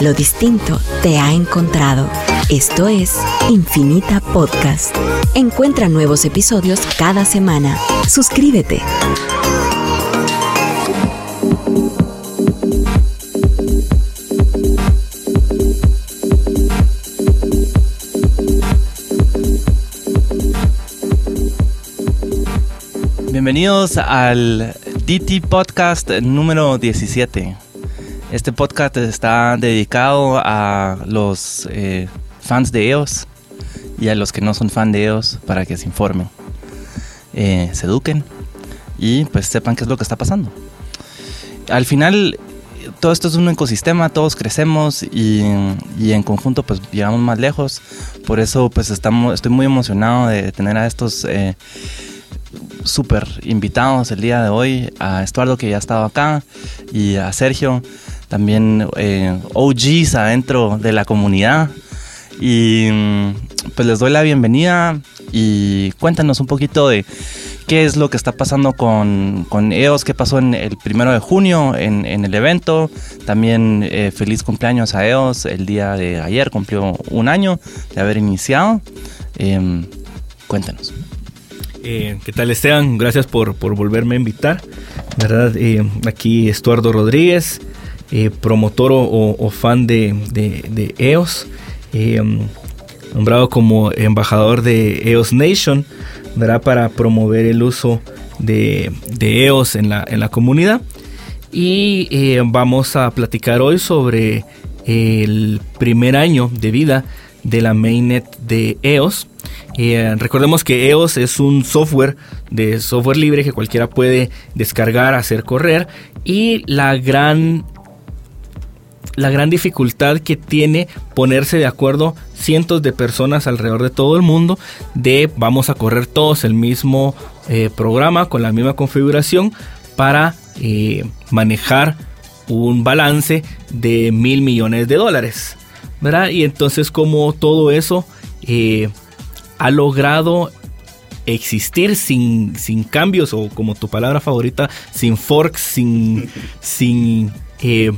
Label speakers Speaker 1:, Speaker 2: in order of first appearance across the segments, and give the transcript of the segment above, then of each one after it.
Speaker 1: Lo distinto te ha encontrado. Esto es Infinita Podcast. Encuentra nuevos episodios cada semana. Suscríbete.
Speaker 2: Bienvenidos al DT Podcast número 17. Este podcast está dedicado a los eh, fans de EOS y a los que no son fan de EOS para que se informen, eh, se eduquen y pues sepan qué es lo que está pasando. Al final, todo esto es un ecosistema, todos crecemos y, y en conjunto pues llegamos más lejos. Por eso pues estamos, estoy muy emocionado de tener a estos... Eh, súper invitados el día de hoy, a Estuardo que ya ha estado acá y a Sergio, también eh, OGs adentro de la comunidad. Y mm, pues les doy la bienvenida y cuéntanos un poquito de qué es lo que está pasando con, con EOS, qué pasó en el primero de junio en, en el evento. También eh, feliz cumpleaños a EOS, el día de ayer cumplió un año de haber iniciado. Eh, cuéntanos.
Speaker 3: ¿Qué tal Esteban? Gracias por, por volverme a invitar. ¿verdad? Eh, aquí Estuardo Rodríguez, eh, promotor o, fan de, de, de EOS, nombrado como embajador de EOS Nation, ¿verdad? para promover el uso de, de EOS en la, en la comunidad. Y vamos a platicar hoy sobre el primer año de vida de la mainnet de EOS eh, recordemos que EOS es un software de software libre que cualquiera puede descargar, hacer correr y la gran la gran dificultad que tiene ponerse de acuerdo cientos de personas alrededor de todo el mundo de vamos a correr todos el mismo eh, programa con la misma configuración para eh, manejar un balance de mil millones de dólares. ¿verdad? Y entonces como todo eso eh, ha logrado existir sin, sin, cambios o como tu palabra favorita, sin forks, sin, sin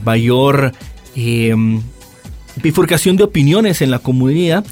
Speaker 3: mayor eh, bifurcación de opiniones en la comunidad,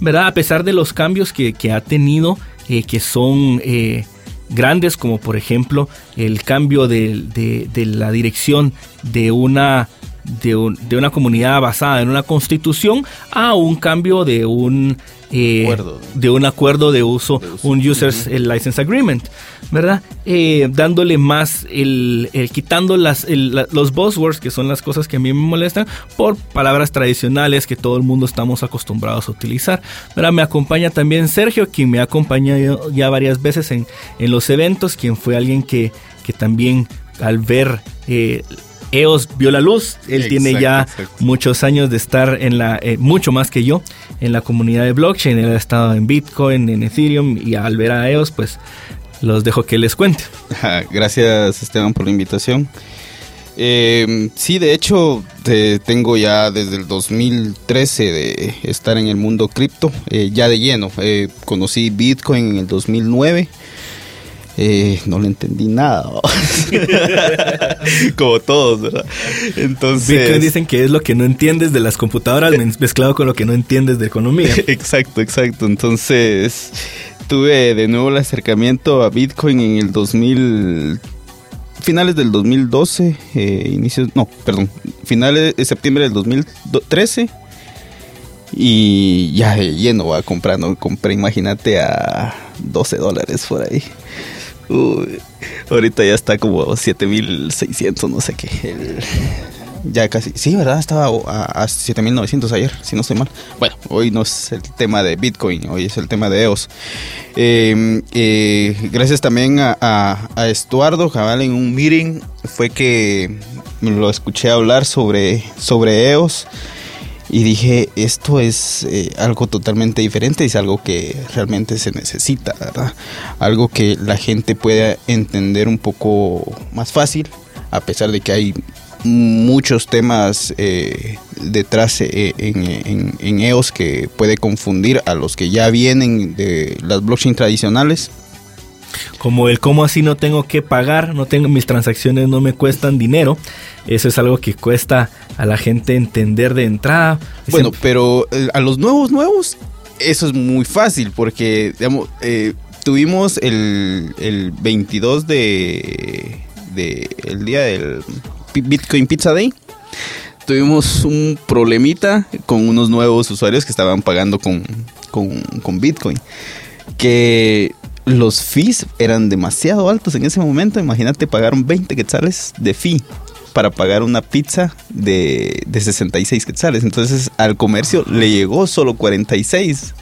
Speaker 3: ¿verdad? A pesar de los cambios que, que ha tenido, eh, que son eh, grandes, como por ejemplo el cambio de, de, de la dirección de una de, un, de, una comunidad basada en una constitución a un cambio de un eh, acuerdo. de un acuerdo de uso, de uso. un Users uh -huh. License Agreement, ¿verdad? Eh, dándole más, el, el quitando las, el, la, los buzzwords, que son las cosas que a mí me molestan, por palabras tradicionales que todo el mundo estamos acostumbrados a utilizar, ¿verdad? Me acompaña también Sergio, quien me ha acompañado ya varias veces en, en los eventos, quien fue alguien que, que también al ver... Eh, EOS vio la luz. Él exacto, tiene ya exacto. muchos años de estar en la, eh, mucho más que yo, en la comunidad de blockchain. Él ha estado en Bitcoin, en Ethereum y al ver a EOS, pues los dejo que les cuente.
Speaker 4: Gracias Esteban por la invitación. Eh, sí, de hecho, te, tengo ya desde el 2013 de estar en el mundo cripto, eh, ya de lleno. Eh, conocí Bitcoin en el 2009. Eh, no le entendí nada. Como todos, ¿verdad?
Speaker 3: Entonces. Bitcoin dicen que es lo que no entiendes de las computadoras mezclado con lo que no entiendes de economía.
Speaker 4: exacto, exacto. Entonces, tuve de nuevo el acercamiento a Bitcoin en el 2000. Finales del 2012, eh, inicios, no, perdón, finales de septiembre del 2013 y ya lleno va comprando, compré, imagínate a 12 dólares por ahí. Ahorita ya está como 7600, no sé qué. Ya casi, sí, ¿verdad? Estaba a, a 7900 ayer, si no estoy mal. Bueno, hoy no es el tema de Bitcoin, hoy es el tema de EOS. Eh, eh, gracias también a, a, a, Estuardo Cabal en un meeting fue que lo escuché hablar sobre, sobre EOS y dije, esto es eh, algo totalmente diferente, es algo que realmente se necesita. Algo que la gente pueda entender un poco más fácil, a pesar de que hay muchos temas eh, detrás eh, en, en, en, EOS que puede confundir a los que ya vienen de las blockchain tradicionales.
Speaker 3: Como el cómo así no tengo que pagar, no tengo mis transacciones no me cuestan dinero. Eso es algo que cuesta a la gente entender de entrada.
Speaker 4: Bueno, pero eh, a los nuevos, nuevos, eso es muy fácil porque, eh, tuvimos el, el 22 de, de, el día del Bitcoin Pizza Day. Tuvimos un problemita con unos nuevos usuarios que estaban pagando con, con, con Bitcoin. Que los fees eran demasiado altos en ese momento. Imagínate, pagaron 20 quetzales de fee para pagar una pizza de, de 66 quetzales. Entonces al comercio le llegó solo 46.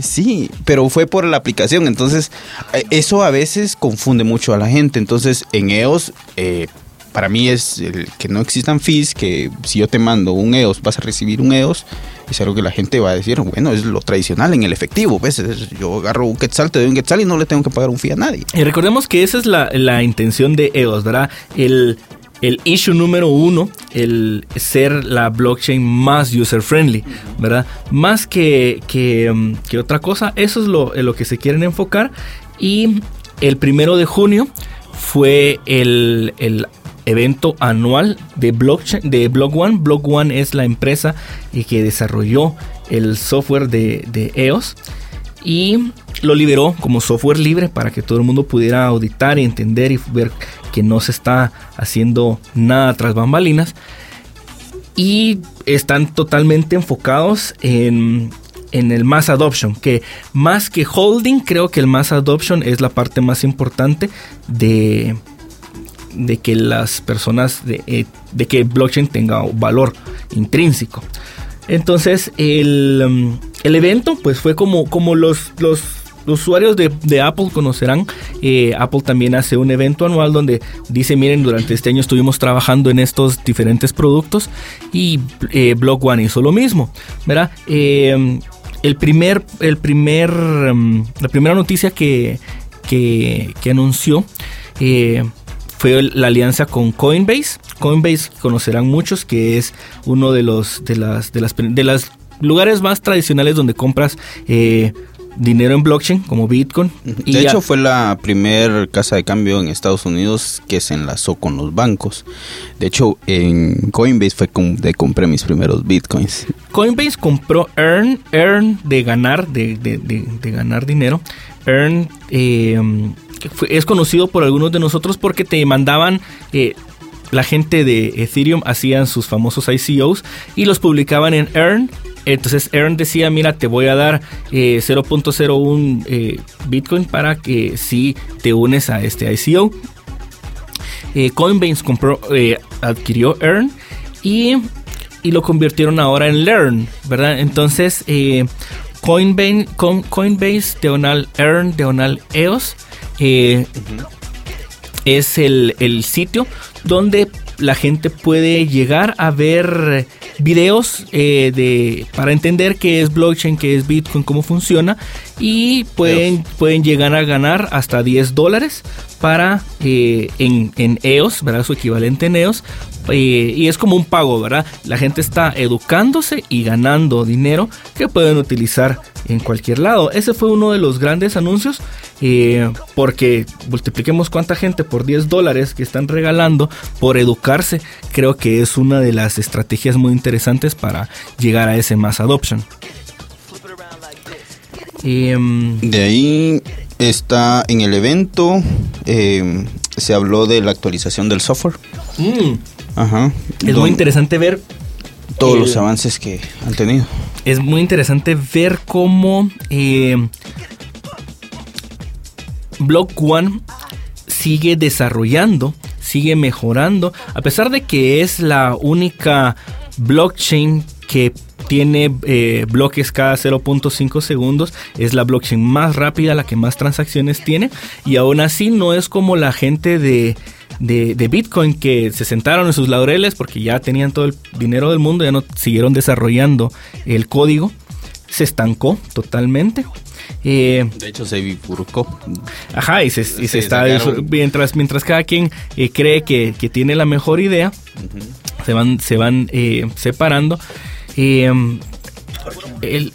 Speaker 4: Sí, pero fue por la aplicación. Entonces, eh, eso a veces confunde mucho a la gente. Entonces, en EOS, eh, para mí es el que no existan fees, que si yo te mando un EOS, vas a recibir un EOS. Es algo que la gente va a decir, bueno, es lo tradicional en el efectivo. ¿ves? Yo agarro un quetzal, te doy un quetzal y no le tengo que pagar un fee a nadie.
Speaker 3: Y recordemos que esa es la, la intención de EOS, ¿verdad? El el issue número uno, el ser la blockchain más user friendly, ¿verdad? Más que, que, um, que otra cosa, eso es lo, lo que se quieren enfocar. Y el primero de junio fue el, el evento anual de blockchain de Block One. Block One es la empresa que desarrolló el software de, de EOS y lo liberó como software libre para que todo el mundo pudiera auditar y entender y ver que no se está haciendo nada tras bambalinas. Y están totalmente enfocados en, en el mass adoption, que más que holding, creo que el mass adoption es la parte más importante de, de que las personas, de, eh, de que blockchain tenga valor intrínseco. Entonces el, um, el evento pues fue como, como los, los usuarios de, Apple conocerán, eh, Apple también hace un evento anual donde dice, miren, durante este año estuvimos trabajando en estos diferentes productos y eh, Block One hizo lo mismo, ¿verdad? El primer, el primer, um, la primera noticia que, que anunció fue la alianza con Coinbase. Coinbase conocerán muchos que es uno de los de las de las de las lugares más tradicionales donde compras eh, dinero en blockchain como Bitcoin.
Speaker 4: De hecho, fue la primer casa de cambio en Estados Unidos que se enlazó con los bancos. De hecho, en Coinbase fue donde compré mis primeros Bitcoins.
Speaker 3: Coinbase compró Earn, Earn de ganar, de, ganar dinero. Earn eh, es conocido por algunos de nosotros porque te mandaban... Eh, la gente de Ethereum hacían sus famosos ICOs y los publicaban en Earn entonces Aaron decía, mira, te voy a dar 0.01 eh, eh, Bitcoin para que si te unes a este ICO. Eh, Coinbase compró, adquirió Earn y, lo convirtieron ahora en Learn, ¿verdad? Entonces Coinbase, con, Coinbase diagonal Earn, diagonal EOS es el, el sitio donde la gente puede llegar a ver videos eh, de, para entender qué es blockchain, qué es Bitcoin, cómo funciona y pueden, pueden llegar a ganar hasta 10 dólares para eh, en, en, EOS, ¿verdad? Su equivalente en EOS. Y es como un pago, ¿verdad? La gente está educándose y ganando dinero que pueden utilizar en cualquier lado. Ese fue uno de los grandes anuncios. Eh, porque multipliquemos cuánta gente por 10 dólares que están regalando por educarse. Creo que es una de las estrategias muy interesantes para llegar a ese mass adoption.
Speaker 4: Em, de ahí está en el evento, em, se habló de la actualización del software.
Speaker 3: Mm. Ajá. Es muy interesante ver
Speaker 4: todos los avances que han tenido.
Speaker 3: Es muy interesante ver cómo eh, Block One sigue desarrollando, sigue mejorando, a pesar de que es la única blockchain que tiene eh, bloques cada 0.5 segundos, es la blockchain más rápida, la que más transacciones tiene, y aún así no es como la gente de, de, Bitcoin que se sentaron en sus laureles porque ya tenían todo el dinero del mundo, ya no siguieron desarrollando el código, se estancó totalmente.
Speaker 4: Eh, de hecho, se bifurcó.
Speaker 3: Ajá, y se, está. Mientras, mientras cada quien eh, cree que, tiene la mejor idea, se van, se van separando. Em,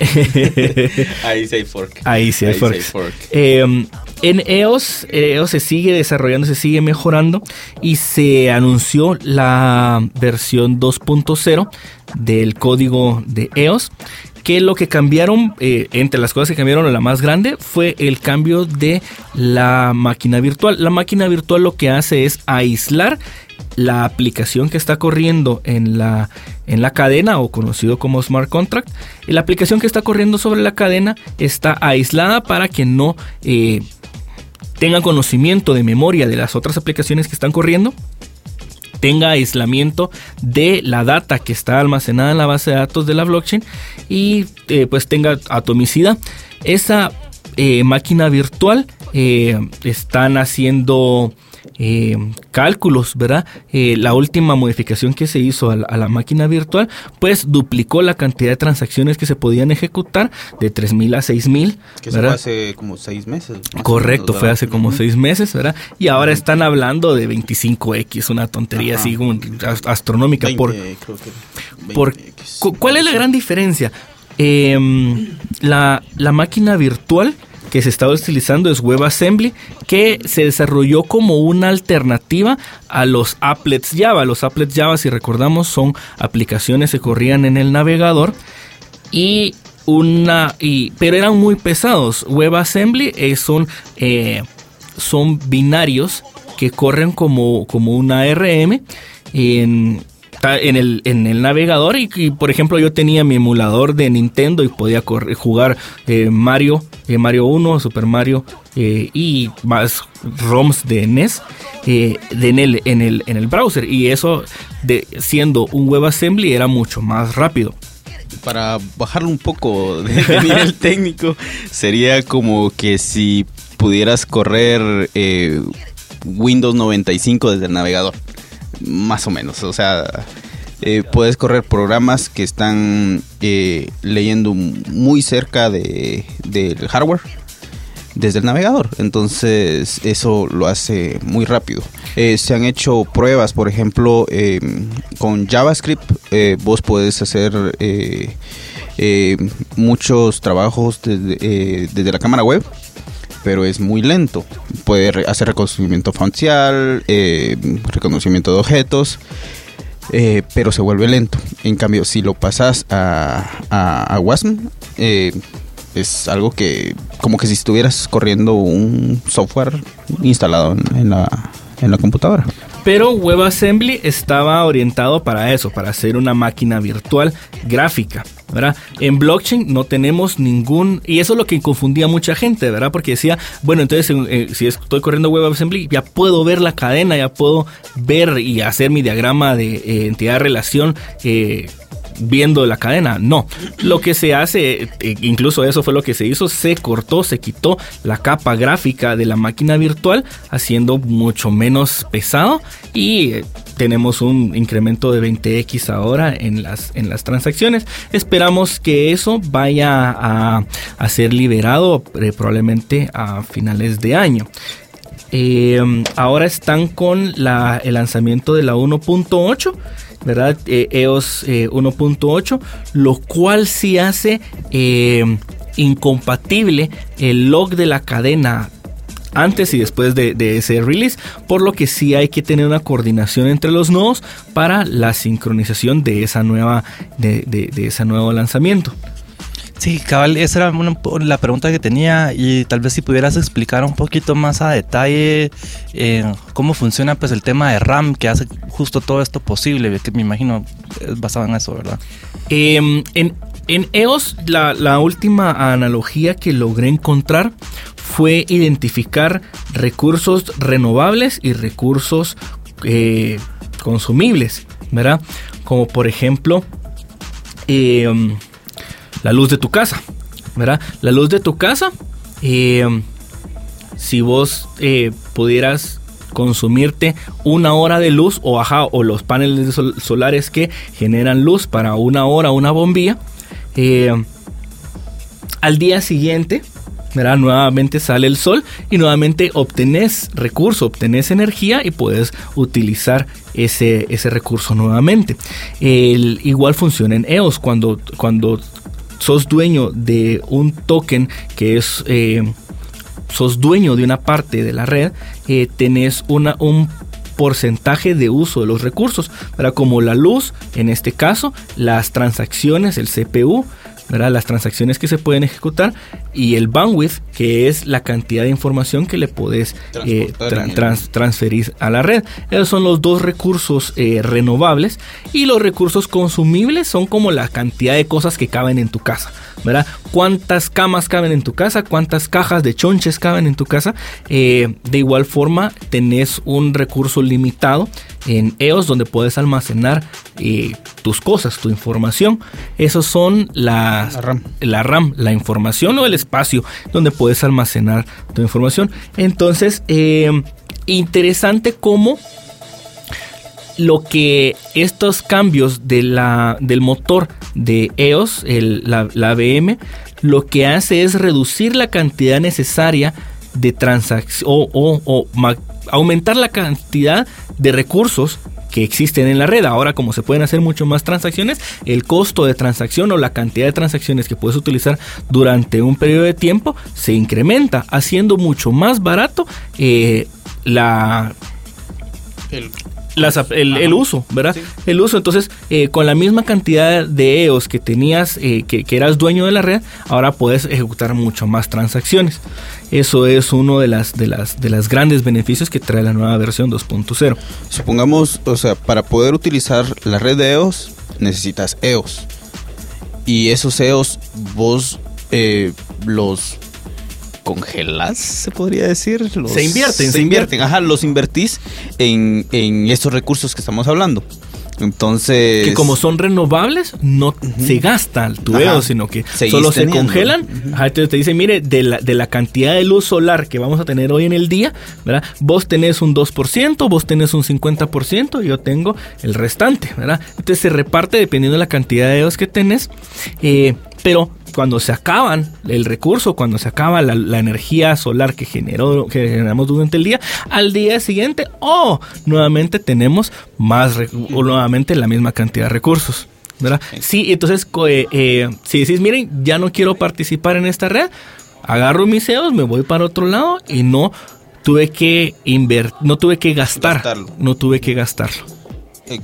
Speaker 4: ahí sí hay fork.
Speaker 3: Ahí sí hay fork. Em, en EOS, EOS se sigue desarrollando, se sigue mejorando y se anunció la versión 2.0 del código de EOS que lo que cambiaron, eh, entre las cosas que cambiaron, la más grande fue el cambio de la máquina virtual. La máquina virtual lo que hace es aislar la aplicación que está corriendo en la, en la cadena o conocido como smart contract. La aplicación que está corriendo sobre la cadena está aislada para que no eh, tenga conocimiento de memoria de las otras aplicaciones que están corriendo tenga aislamiento de la data que está almacenada en la base de datos de la blockchain y eh, pues tenga atomicidad. Esa eh, máquina virtual eh, están haciendo eh, cálculos, ¿verdad? Eh, la última modificación que se hizo a la, máquina virtual, pues duplicó la cantidad de transacciones que se podían ejecutar de 3.000 a 6.000.
Speaker 4: Que fue hace como 6 meses.
Speaker 3: Correcto, fue hace como 6 meses, ¿verdad? Y ahora están hablando de 25X, una tontería así astronómica. por, por, ¿Cuál es la gran diferencia? Em, la, la máquina virtual que se estaba utilizando es WebAssembly, que se desarrolló como una alternativa a los applets Java. Los applets Java, si recordamos, son aplicaciones que corrían en el navegador y una y pero eran muy pesados. WebAssembly eh, son son binarios que corren como como una en en el, en el navegador y, por ejemplo yo tenía mi emulador de Nintendo y podía jugar eh, Mario, eh, Mario 1, Super Mario eh, y más ROMs de NES de en, el, en, el, en el browser. Y eso siendo un WebAssembly era mucho más rápido.
Speaker 4: Para bajarlo un poco de, nivel técnico, sería como que si pudieras correr Windows 95 desde el navegador más o menos. O sea, eh, puedes correr programas que están eh, leyendo muy cerca de, del hardware desde el navegador. Entonces eso lo hace muy rápido. Eh, se han hecho pruebas, por ejemplo, con JavaScript vos puedes hacer muchos trabajos desde, desde la cámara web pero es muy lento. Puede hacer reconocimiento facial, eh, reconocimiento de objetos, eh, pero se vuelve lento. En cambio, si lo pasas a, a, WASM, eh, es algo que como que si estuvieras corriendo un software instalado en la, en la computadora.
Speaker 3: Pero WebAssembly estaba orientado para eso, para hacer una máquina virtual gráfica. ¿verdad? En blockchain no tenemos ningún, y eso es lo que confundía a mucha gente, ¿verdad? Porque decía, bueno, entonces eh, si estoy corriendo WebAssembly, ya puedo ver la cadena, ya puedo ver y hacer mi diagrama de eh, entidad-relación eh, viendo la cadena. No, lo que se hace, e, incluso eso fue lo que se hizo, se cortó, se quitó la capa gráfica de la máquina virtual, haciendo mucho menos pesado y eh, tenemos un incremento de 20x ahora en las, en las transacciones. Esperamos que eso vaya a, ser liberado eh, probablemente a finales de año. Eh, ahora están con la, el lanzamiento de la 1.8 ¿verdad? EOS eh, 1.8, eh, lo cual sí hace eh, incompatible el log de la cadena antes y después de, ese release, por lo que sí hay que tener una coordinación entre los nodos para la sincronización de esa nueva de ese nuevo lanzamiento.
Speaker 2: Sí, cabal, esa era la pregunta que tenía y tal vez si pudieras explicar un poquito más a detalle eh, cómo funciona pues el tema de RAM que hace justo todo esto posible, que me imagino es basado en eso, ¿verdad?
Speaker 3: Em, en, EOS la, la última analogía que logré encontrar fue identificar recursos renovables y recursos eh, consumibles, ¿verdad? Como por ejemplo... Eh, la luz de tu casa, ¿verdad? La luz de tu casa, eh, si vos eh, pudieras consumirte una hora de luz o, ajá, o los paneles solares que generan luz para una hora una bombilla, eh, al día siguiente, ¿verdad? nuevamente sale el sol y nuevamente obtenés recurso, obtenés energía y puedes utilizar ese, ese recurso nuevamente. Igual funciona en EOS cuando, cuando sos dueño de un token que es eh, sos dueño de una parte de la red, eh, tenés una, un porcentaje de uso de los recursos, para como la luz, en este caso, las transacciones, el CPU, las transacciones que se pueden ejecutar y el bandwidth, que es la cantidad de información que le puedes eh, transferir a la red. Esos son los dos recursos eh, renovables y los recursos consumibles son como la cantidad de cosas que caben en tu casa. ¿verdad? ¿Cuántas camas caben en tu casa? ¿Cuántas cajas de chonches caben en tu casa? Eh, de igual forma, tenés un recurso limitado en EOS donde puedes almacenar tus cosas, tu información. Esos son la RAM. la RAM, la información o el espacio donde puedes almacenar tu información. Entonces, eh, interesante cómo lo que estos cambios de la, del motor de EOS, la, la BM, lo que hace es reducir la cantidad necesaria de transacciones o, aumentar la cantidad de recursos que existen en la red. Ahora, como se pueden hacer mucho más transacciones, el costo de transacción o la cantidad de transacciones que puedes utilizar durante un periodo de tiempo se incrementa, haciendo mucho más barato eh, la, uso, ¿verdad? El uso, entonces, eh, con la misma cantidad de EOS que tenías, eh, que, eras dueño de la red, ahora puedes ejecutar mucho más transacciones. Eso es uno de las, de las, de las grandes beneficios que trae la nueva versión 2.0.
Speaker 4: Supongamos, o sea, para poder utilizar la red de EOS, necesitas EOS. Y esos EOS vos eh, los congelas, se podría decir.
Speaker 3: se invierten,
Speaker 4: se, invierten. Ajá, los invertís en, en estos recursos que estamos hablando. Entonces.
Speaker 3: Que como son renovables, no se gasta el tubeo, sino que solo se congelan. entonces te dice, mire, de la, de la cantidad de luz solar que vamos a tener hoy en el día, ¿verdad? Vos tenés un 2%, vos tenés un 50%, y yo tengo el restante, ¿verdad? Entonces se reparte dependiendo de la cantidad de luz que tenés. Eh, pero cuando se acaban el recurso, cuando se acaba la, energía solar que, generó, que generamos durante el día, al día siguiente, oh, nuevamente tenemos más, o nuevamente la misma cantidad de recursos. ¿verdad? Sí, entonces, eh, eh, si decís, miren, ya no quiero participar en esta red, agarro mis CEOs, me voy para otro lado y no tuve que invertir, no tuve que gastar, no tuve que gastarlo.
Speaker 4: Eh,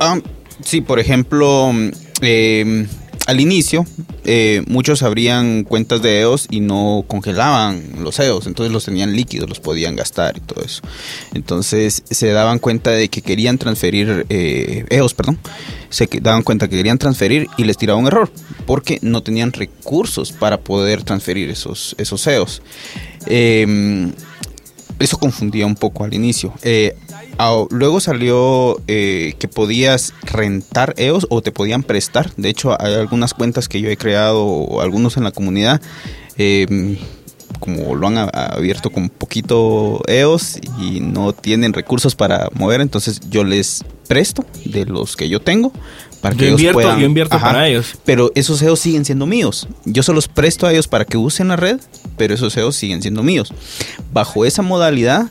Speaker 4: ah, sí, por ejemplo, eh, al inicio, eh, muchos abrían cuentas de EOS y no congelaban los EOS, entonces los tenían líquidos, los podían gastar y todo eso. Entonces se daban cuenta de que querían transferir eh, EOS, perdón, se daban cuenta que querían transferir y les tiraba un error, porque no tenían recursos para poder transferir esos, esos EOS. Em, eso confundía un poco al inicio. Eh, luego salió eh, que podías rentar EOS o te podían prestar. De hecho, hay algunas cuentas que yo he creado, algunos en la comunidad, em, como lo han abierto con poquito EOS y no tienen recursos para mover, entonces yo les presto de los que yo tengo para que
Speaker 3: yo
Speaker 4: ellos
Speaker 3: puedan, yo invierto para ellos.
Speaker 4: Pero esos EOS siguen siendo míos. Yo se los presto a ellos para que usen la red, pero esos EOS siguen siendo míos. Bajo esa modalidad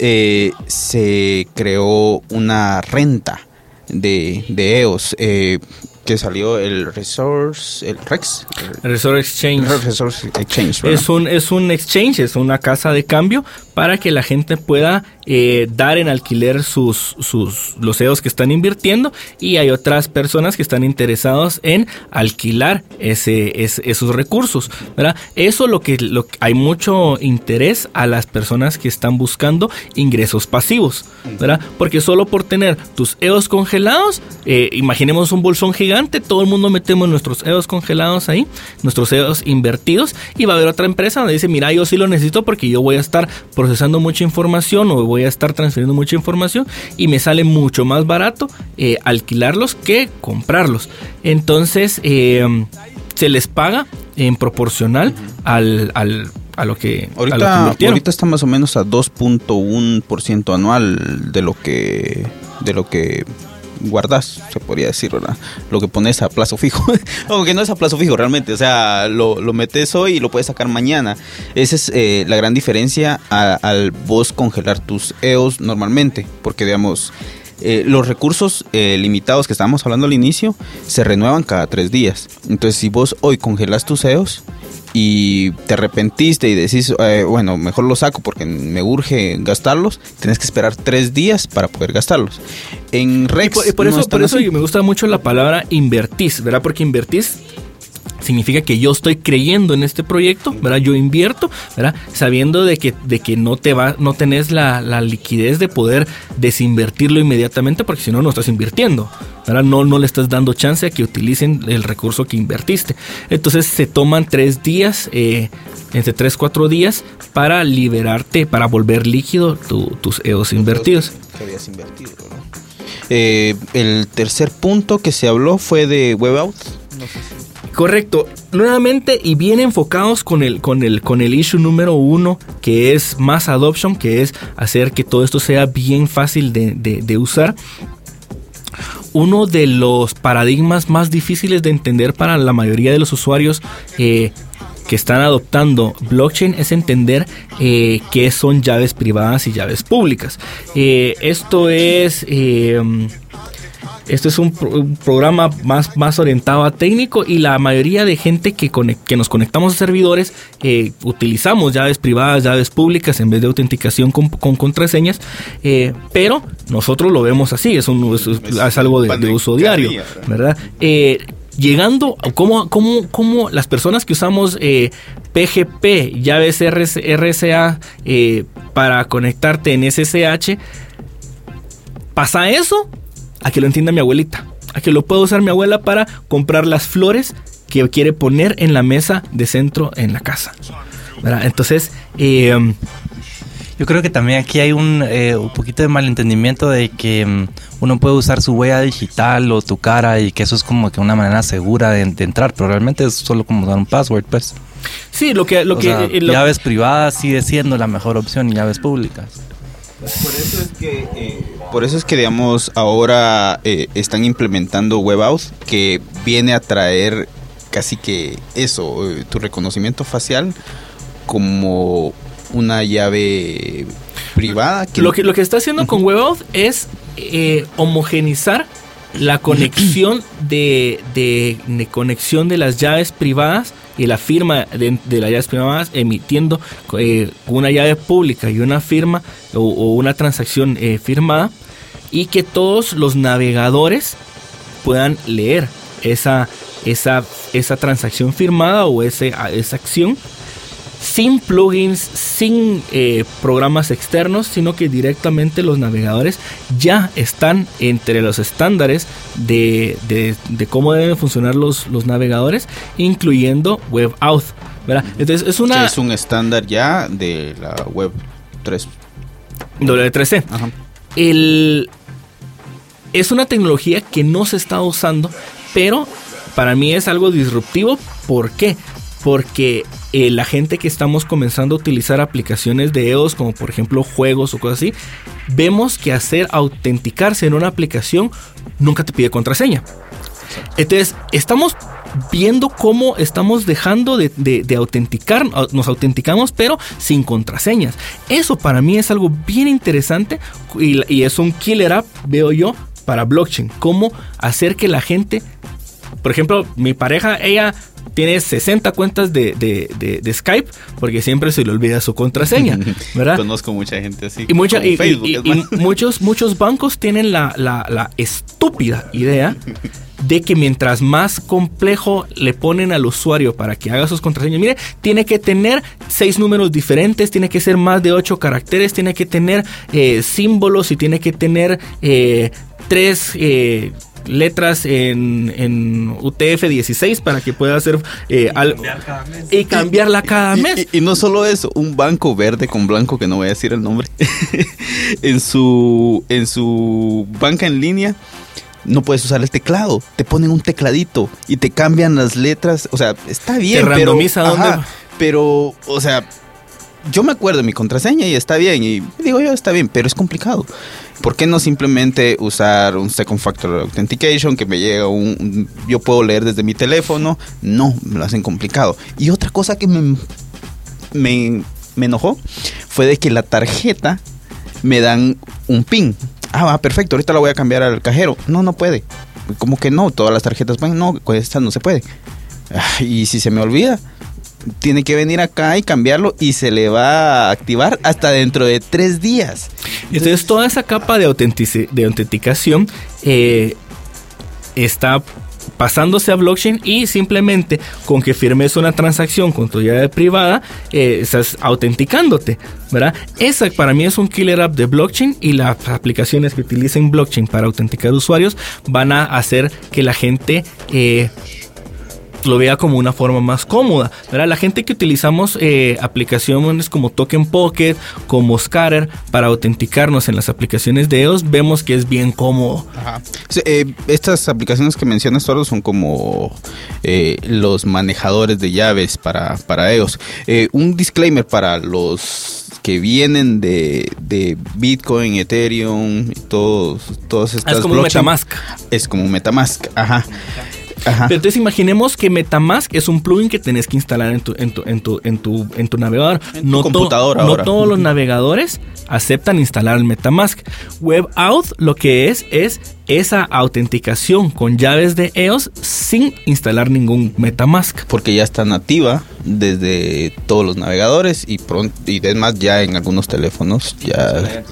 Speaker 4: eh, se creó una renta de, de EOS. Eh, que salió el Resource, el Rex.
Speaker 3: Resource Exchange.
Speaker 4: Resource Exchange
Speaker 3: es un, es un exchange, es una casa de cambio para que la gente pueda eh, dar en alquiler sus, sus los EOS que están invirtiendo y hay otras personas que están interesados en alquilar ese, esos recursos. ¿verdad? Eso lo que, lo hay mucho interés a las personas que están buscando ingresos pasivos, ¿verdad? Porque solo por tener tus EOS congelados, eh, imaginemos un bolsón gigante, todo el mundo metemos nuestros EOS congelados ahí, nuestros EOS invertidos y va a haber otra empresa donde dice, mira, yo sí lo necesito porque yo voy a estar procesando mucha información o voy a estar transfiriendo mucha información y me sale mucho más barato eh, alquilarlos que comprarlos. Entonces, eh, se les paga en proporcional al, a lo que
Speaker 4: ahorita, ahorita está más o menos a 2.1% anual de lo que de lo que guardas, se podría decir, ¿verdad? Lo que pones a plazo fijo. Aunque no es a plazo fijo realmente, o sea, lo, metes hoy y lo puedes sacar mañana. Esa es eh, la gran diferencia al vos congelar tus EOS normalmente, porque digamos... Eh, los recursos eh, limitados que estábamos hablando al inicio se renuevan cada tres días. Entonces, si vos hoy congelas tus EOS, y te arrepentiste y decís, eh, bueno, mejor lo saco porque me urge gastarlos, tienes que esperar tres días para poder gastarlos. En Rex.
Speaker 3: Y por, eso, por eso me gusta mucho la palabra invertís, ¿verdad? Porque invertís significa que yo estoy creyendo en este proyecto, ¿verdad? Yo invierto, ¿verdad? Sabiendo de que, de que no te va, no tenés la, liquidez de poder desinvertirlo inmediatamente, porque si no, no estás invirtiendo, ¿verdad? No, no le estás dando chance a que utilicen el recurso que invertiste. Entonces se toman tres días, eh, entre tres, cuatro días, para liberarte, para volver líquido tus EOS invertidos.
Speaker 4: invertido, eh, el tercer punto que se habló fue de web out. No sé si
Speaker 3: Correcto. Nuevamente y bien enfocados con el, con el, con el issue número uno, que es más adoption, que es hacer que todo esto sea bien fácil de, usar. Uno de los paradigmas más difíciles de entender para la mayoría de los usuarios eh, que están adoptando blockchain es entender eh, qué son llaves privadas y llaves públicas. Eh, esto es esto es un, programa más, más orientado a técnico y la mayoría de gente que, que nos conectamos a servidores eh, utilizamos llaves privadas, llaves públicas en vez de autenticación con, contraseñas, eh, pero nosotros lo vemos así, es, un, es, algo de, uso diario, ¿verdad? Eh, llegando, como, como, como las personas que usamos PGP, llaves RSA para conectarte en SSH, pasa eso a que lo entienda mi abuelita, a que lo pueda usar mi abuela para comprar las flores que quiere poner en la mesa de centro en la casa. Entonces, eh,
Speaker 2: yo creo que también aquí hay un, eh, un poquito de malentendimiento de que mm, uno puede usar su huella digital o tu cara y que eso es como que una manera segura de, entrar, pero realmente es solo como dar un password, pues.
Speaker 3: Sí, lo que... Lo que
Speaker 2: eh, llaves privadas sigue siendo la mejor opción y llaves públicas.
Speaker 4: Por eso es que, por eso es que digamos, ahora eh, están implementando WebAuth, que viene a traer casi que eso, eh, tu reconocimiento facial como una llave privada.
Speaker 3: lo, que, lo que está haciendo con WebAuth es eh, homogenizar la conexión de, de, conexión de las llaves privadas y la firma de, las llaves privadas emitiendo eh, una llave pública y una firma o, una transacción eh, firmada y que todos los navegadores puedan leer esa, esa, esa transacción firmada o ese, esa acción sin plugins, sin eh, programas externos, sino que directamente los navegadores ya están entre los estándares de, cómo deben funcionar los, los navegadores, incluyendo WebAuth.
Speaker 4: Entonces es una... es un estándar ya de la Web 3.
Speaker 3: W3C. El, es una tecnología que no se está usando, pero para mí es algo disruptivo. ¿Por qué? porque eh, la gente que estamos comenzando a utilizar aplicaciones de EOS, como por ejemplo juegos o cosas así, vemos que hacer autenticarse en una aplicación nunca te pide contraseña. Entonces, estamos viendo cómo estamos dejando de, autenticar, nos autenticamos pero sin contraseñas. Eso para mí es algo bien interesante y es un killer app, veo yo, para blockchain. Cómo hacer que la gente por ejemplo, mi pareja, ella tiene 60 cuentas de, Skype porque siempre se le olvida su contraseña, ¿verdad?
Speaker 4: Conozco mucha gente así.
Speaker 3: Y, muchos, muchos bancos tienen la, estúpida idea de que mientras más complejo le ponen al usuario para que haga sus contraseñas, mire, tiene que tener seis números diferentes, tiene que ser más de ocho caracteres, tiene que tener eh, símbolos y tiene que tener eh, tres... Eh, letras en, en UTF-16 para que pueda hacer eh, algo y cambiarla cada mes.
Speaker 4: Y, no solo eso, un banco verde con blanco que no voy a decir el nombre en su en su banca en línea no puedes usar el teclado, te ponen un tecladito y te cambian las letras, o sea, está bien,
Speaker 3: te randomiza
Speaker 4: pero, dónde pero o sea, yo me acuerdo mi contraseña y está bien y digo yo está bien, pero es complicado. ¿Por qué no simplemente usar un Second Factor Authentication que me llega un, yo puedo leer desde mi teléfono? No, me lo hacen complicado. Y otra cosa que me, me, enojó fue de que la tarjeta me dan un pin. Ah, va, perfecto, ahorita la voy a cambiar al cajero. No, no puede. Como que no, todas las tarjetas van, no, esta no se puede. Ah, y si se me olvida, tiene que venir acá y cambiarlo y se le va a activar hasta dentro de tres días.
Speaker 3: Entonces toda esa capa de, autenticación eh, está pasándose a blockchain y simplemente con que firmes una transacción con tu llave privada eh, estás autenticándote, ¿verdad? Esa para mí es un killer app de blockchain y las aplicaciones que utilicen blockchain para autenticar usuarios van a hacer que la gente eh, lo vea como una forma más cómoda. ¿verdad? La gente que utilizamos eh, aplicaciones como Token Pocket, como Scatter, para autenticarnos en las aplicaciones de EOS, vemos que es bien cómodo.
Speaker 4: Sí, eh, estas aplicaciones que mencionas todos son como eh, los manejadores de llaves para, para EOS. Eh, un disclaimer para los que vienen de, de Bitcoin, Ethereum, todos, todas estas
Speaker 3: Ah, es como un. Metamask.
Speaker 4: Es como un Metamask, ajá. Ajá.
Speaker 3: Pero entonces imaginemos que Metamask es un plugin que tenés que instalar en tu, en tu, en tu, en tu, en tu navegador.
Speaker 4: En tu computadora
Speaker 3: no
Speaker 4: ahora.
Speaker 3: todos los navegadores aceptan instalar el Metamask. WebAuth lo que es es esa autenticación con llaves de EOS sin instalar ningún Metamask.
Speaker 4: porque ya está nativa desde todos los navegadores y pronto y además ya en algunos teléfonos ya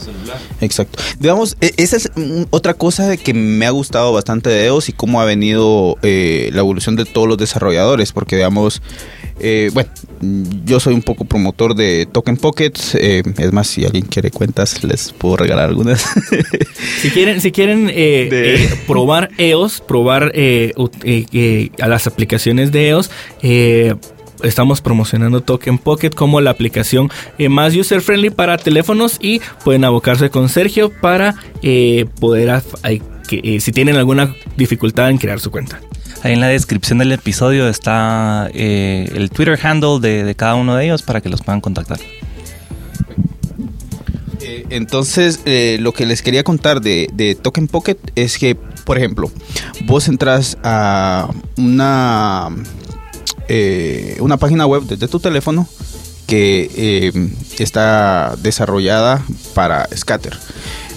Speaker 4: exacto. Digamos e- esa es otra cosa de que me ha gustado bastante de EOS y cómo ha venido eh, la evolución de todos los desarrolladores porque digamos eh, bueno yo soy un poco promotor de Token Pockets eh, es más si alguien quiere cuentas les puedo regalar algunas.
Speaker 3: Si quieren, si quieren
Speaker 4: De-
Speaker 3: probar EOS, probar a las aplicaciones de EOS, eh, estamos promocionando Token Pocket como la aplicación eh, más user friendly para teléfonos y pueden abocarse con Sergio para eh, poder, que, eh, si tienen alguna dificultad en crear su cuenta.
Speaker 2: Ahí en la descripción del episodio está eh, el Twitter handle de, de cada uno de ellos para que los puedan contactar.
Speaker 4: Eh, Entonces, eh, lo que les quería contar de, de Token Pocket es que, por ejemplo, vos entras a una, eh, una página web desde tu teléfono que eh, está desarrollada para Scatter.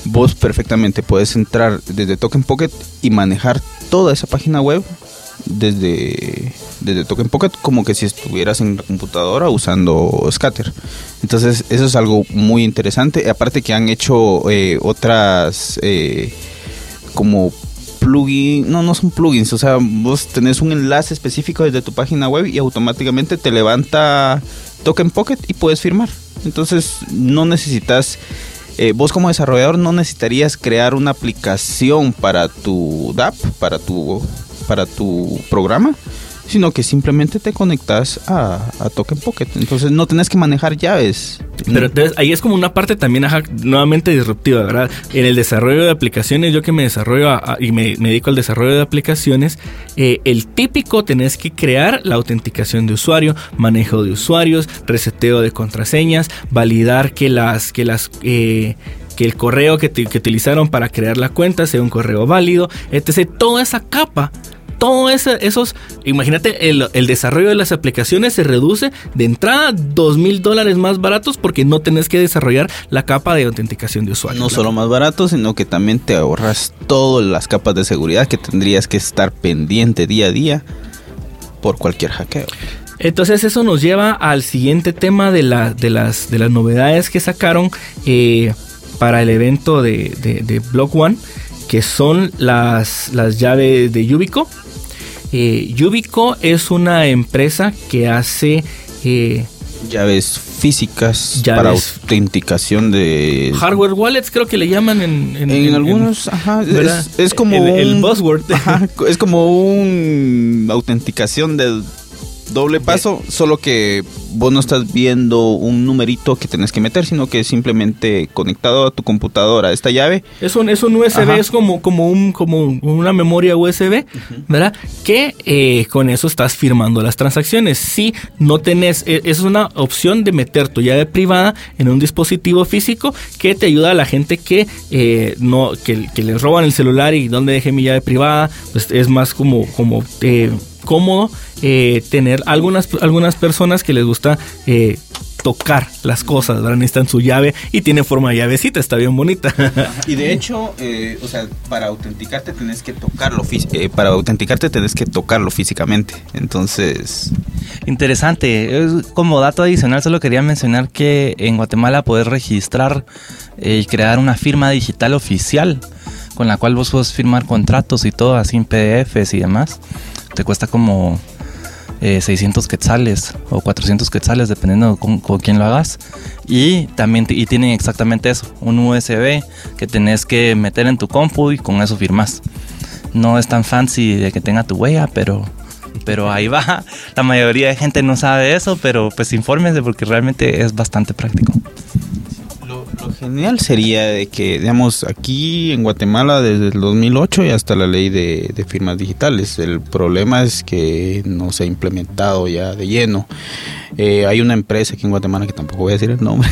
Speaker 4: Vos perfectamente puedes entrar desde Token Pocket y manejar toda esa página web desde, desde Token Pocket como que si estuvieras en la computadora usando Scatter. Entonces eso es algo muy interesante. Aparte que han hecho eh, otras como plugins, no, no son plugins, o sea, vos tenés un enlace específico desde tu página web y automáticamente te levanta Token Pocket y puedes firmar. Entonces no necesitas, eh, vos como desarrollador no necesitarías crear una aplicación para tu DApp, para tu, para tu programa, sino que simplemente te conectas a, a Token Pocket. Entonces no tenés que manejar llaves.
Speaker 3: Pero entonces ahí es como una parte también nuevamente disruptiva, ¿verdad? En el desarrollo de aplicaciones, yo que me desarrollo y me, me dedico al desarrollo de aplicaciones, eh, el típico tenés que crear la autenticación de usuario, manejo de usuarios, reseteo de contraseñas, validar que las, que las, eh, que el correo que, te- que utilizaron para crear la cuenta sea un correo válido, etc. Toda esa capa todo ese- esos, imagínate, el, el desarrollo de las aplicaciones se reduce de entrada dos mil dólares más baratos porque no tenés que desarrollar la capa de autenticación de usuario.
Speaker 4: No solo más barato, sino que también te ahorras todas las capas de seguridad que tendrías que estar pendiente día a día por cualquier hackeo.
Speaker 3: Entonces eso nos lleva al siguiente tema de, la- de, las, de las novedades que sacaron eh, para el evento de, de, de Block One, que son las, las llaves de Yubico. Eh, Yubico es una empresa que hace... eh,
Speaker 4: Llaves físicas
Speaker 3: Llaves.
Speaker 4: para autenticación de...
Speaker 3: Hardware wallets creo que le llaman en, en-
Speaker 4: En,
Speaker 3: en-
Speaker 4: algunos, ajá, es como
Speaker 3: el,
Speaker 4: un...
Speaker 3: el buzzword.
Speaker 4: Ajá, es como un autenticación de doble paso, solo que vos no estás viendo un numerito que tenés que meter, sino que simplemente conectado a tu computadora esta llave.
Speaker 3: Es un, es un USB,
Speaker 4: Ajá.
Speaker 3: es como, como, un, como una memoria USB, ¿verdad? Que eh, con eso estás firmando las transacciones. Si no tenés, eh, es una opción de meter tu llave privada en un dispositivo físico que te ayuda a la gente que eh, no, que, que les roban el celular y donde dejé mi llave privada, pues es más como, como eh, cómodo eh, tener algunas, algunas personas que les gusta eh, tocar las cosas, ¿verdad? Necesitan su llave y tiene forma de llavecita, está bien bonita.
Speaker 4: Y de hecho, eh, o sea, para autenticarte tenés que tocarlo, eh, para autenticarte tenés que tocarlo físicamente. Entonces,
Speaker 2: Interesante. Es- Como dato adicional, solo quería mencionar que en Guatemala puedes registrar eh, y crear una firma digital oficial con la cual vos puedes firmar contratos y todo así en PDFs y demás. Te cuesta como eh, 600 quetzales o 400 quetzales dependiendo con, con quién lo hagas. Y también y tienen exactamente eso, un USB que tenés que meter en tu compu y con eso firmas. No es tan fancy de que tenga tu huella, pero pero ahí va. La mayoría de gente no sabe eso, pero pues infórmense porque realmente es bastante práctico.
Speaker 4: Lo, genial sería de que, digamos, aquí en Guatemala desde el 2008 ya está la ley de, firmas digitales. El problema es que no se ha implementado ya de lleno. Eh, hay una empresa aquí en Guatemala, que tampoco voy a decir el nombre,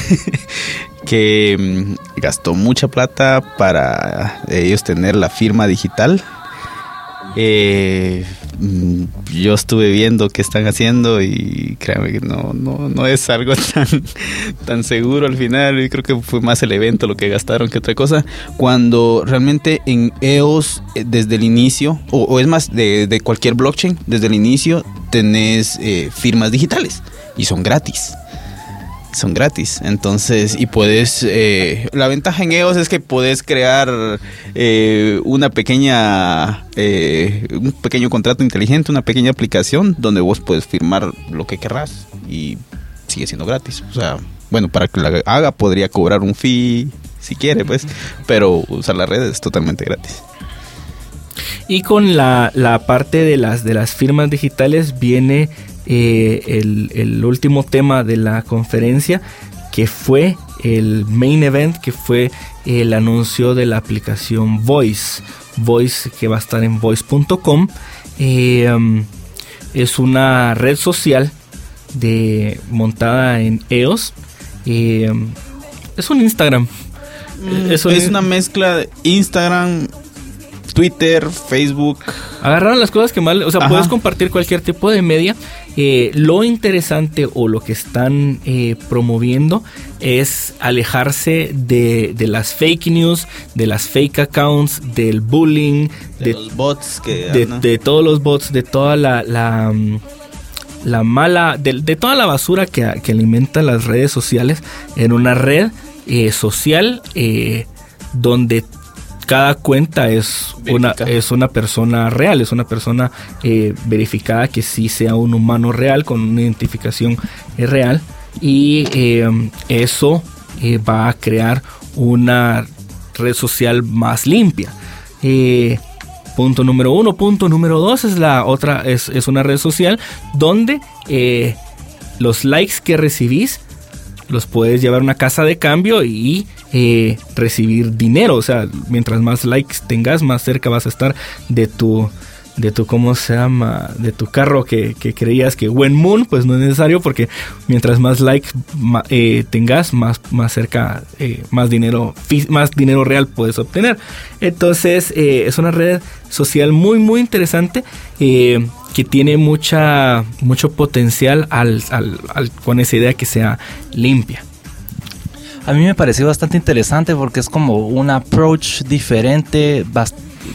Speaker 4: que mm, gastó mucha plata para ellos tener la firma digital. Eh, yo estuve viendo qué están haciendo y créanme que no, no, no es algo tan, tan seguro al final. Y creo que fue más el evento lo que gastaron que otra cosa. Cuando realmente en EOS, eh, desde el inicio, o, o es más, de, de cualquier blockchain, desde el inicio tenés eh, firmas digitales y son gratis son gratis. Entonces, y puedes. eh, la ventaja en EOS es que puedes crear eh, una pequeña. eh, un pequeño contrato inteligente, una pequeña aplicación donde vos puedes firmar lo que querrás y sigue siendo gratis. O sea, bueno, para que la haga podría cobrar un fee si quiere, pues, pero usar la red es totalmente gratis.
Speaker 3: Y con la, la parte de las, de las firmas digitales viene eh, el, el último tema de la conferencia, que fue el main event, que fue el anuncio de la aplicación Voice. Voice que va a estar en voice.com. Eh, um, es una red social de, montada en EOS. Eh, um, es un Instagram.
Speaker 4: Es,
Speaker 3: un-
Speaker 4: una mezcla de Instagram, Twitter, Facebook.
Speaker 3: Agarraron las cosas que mal, o sea,
Speaker 4: Ajá.
Speaker 3: puedes compartir cualquier tipo de media. Eh, lo interesante o lo que están eh, promoviendo es alejarse de, de las fake news, de las fake accounts, del bullying,
Speaker 4: De,
Speaker 3: de,
Speaker 4: los bots que
Speaker 3: de, todos los bots, de toda la, la, mm, la mala, de, de toda la basura que, que alimentan las redes sociales en una red eh, social eh, donde cada cuenta es una, es una persona real, es una persona eh, verificada que sí sea un humano real con una identificación eh, real y eh, eso eh, va a crear una red social más limpia. Punto número uno. Punto número dos es la otra, es, es una red social donde los likes que recibís los puedes llevar a una casa de cambio y eh, recibir dinero. O sea, mientras más likes tengas, más cerca vas a estar de tu, de tu, ¿cómo se llama? De tu carro que, creías que When Moon, pues no es necesario porque mientras más likes eh, tengas, más, más cerca, eh, más dinero, más dinero real puedes obtener. Entonces, es una red social muy, muy interesante. que tiene mucha mucho potencial al, al- al- con esa idea que sea limpia.
Speaker 2: A mí me pareció bastante interesante porque es como un approach diferente,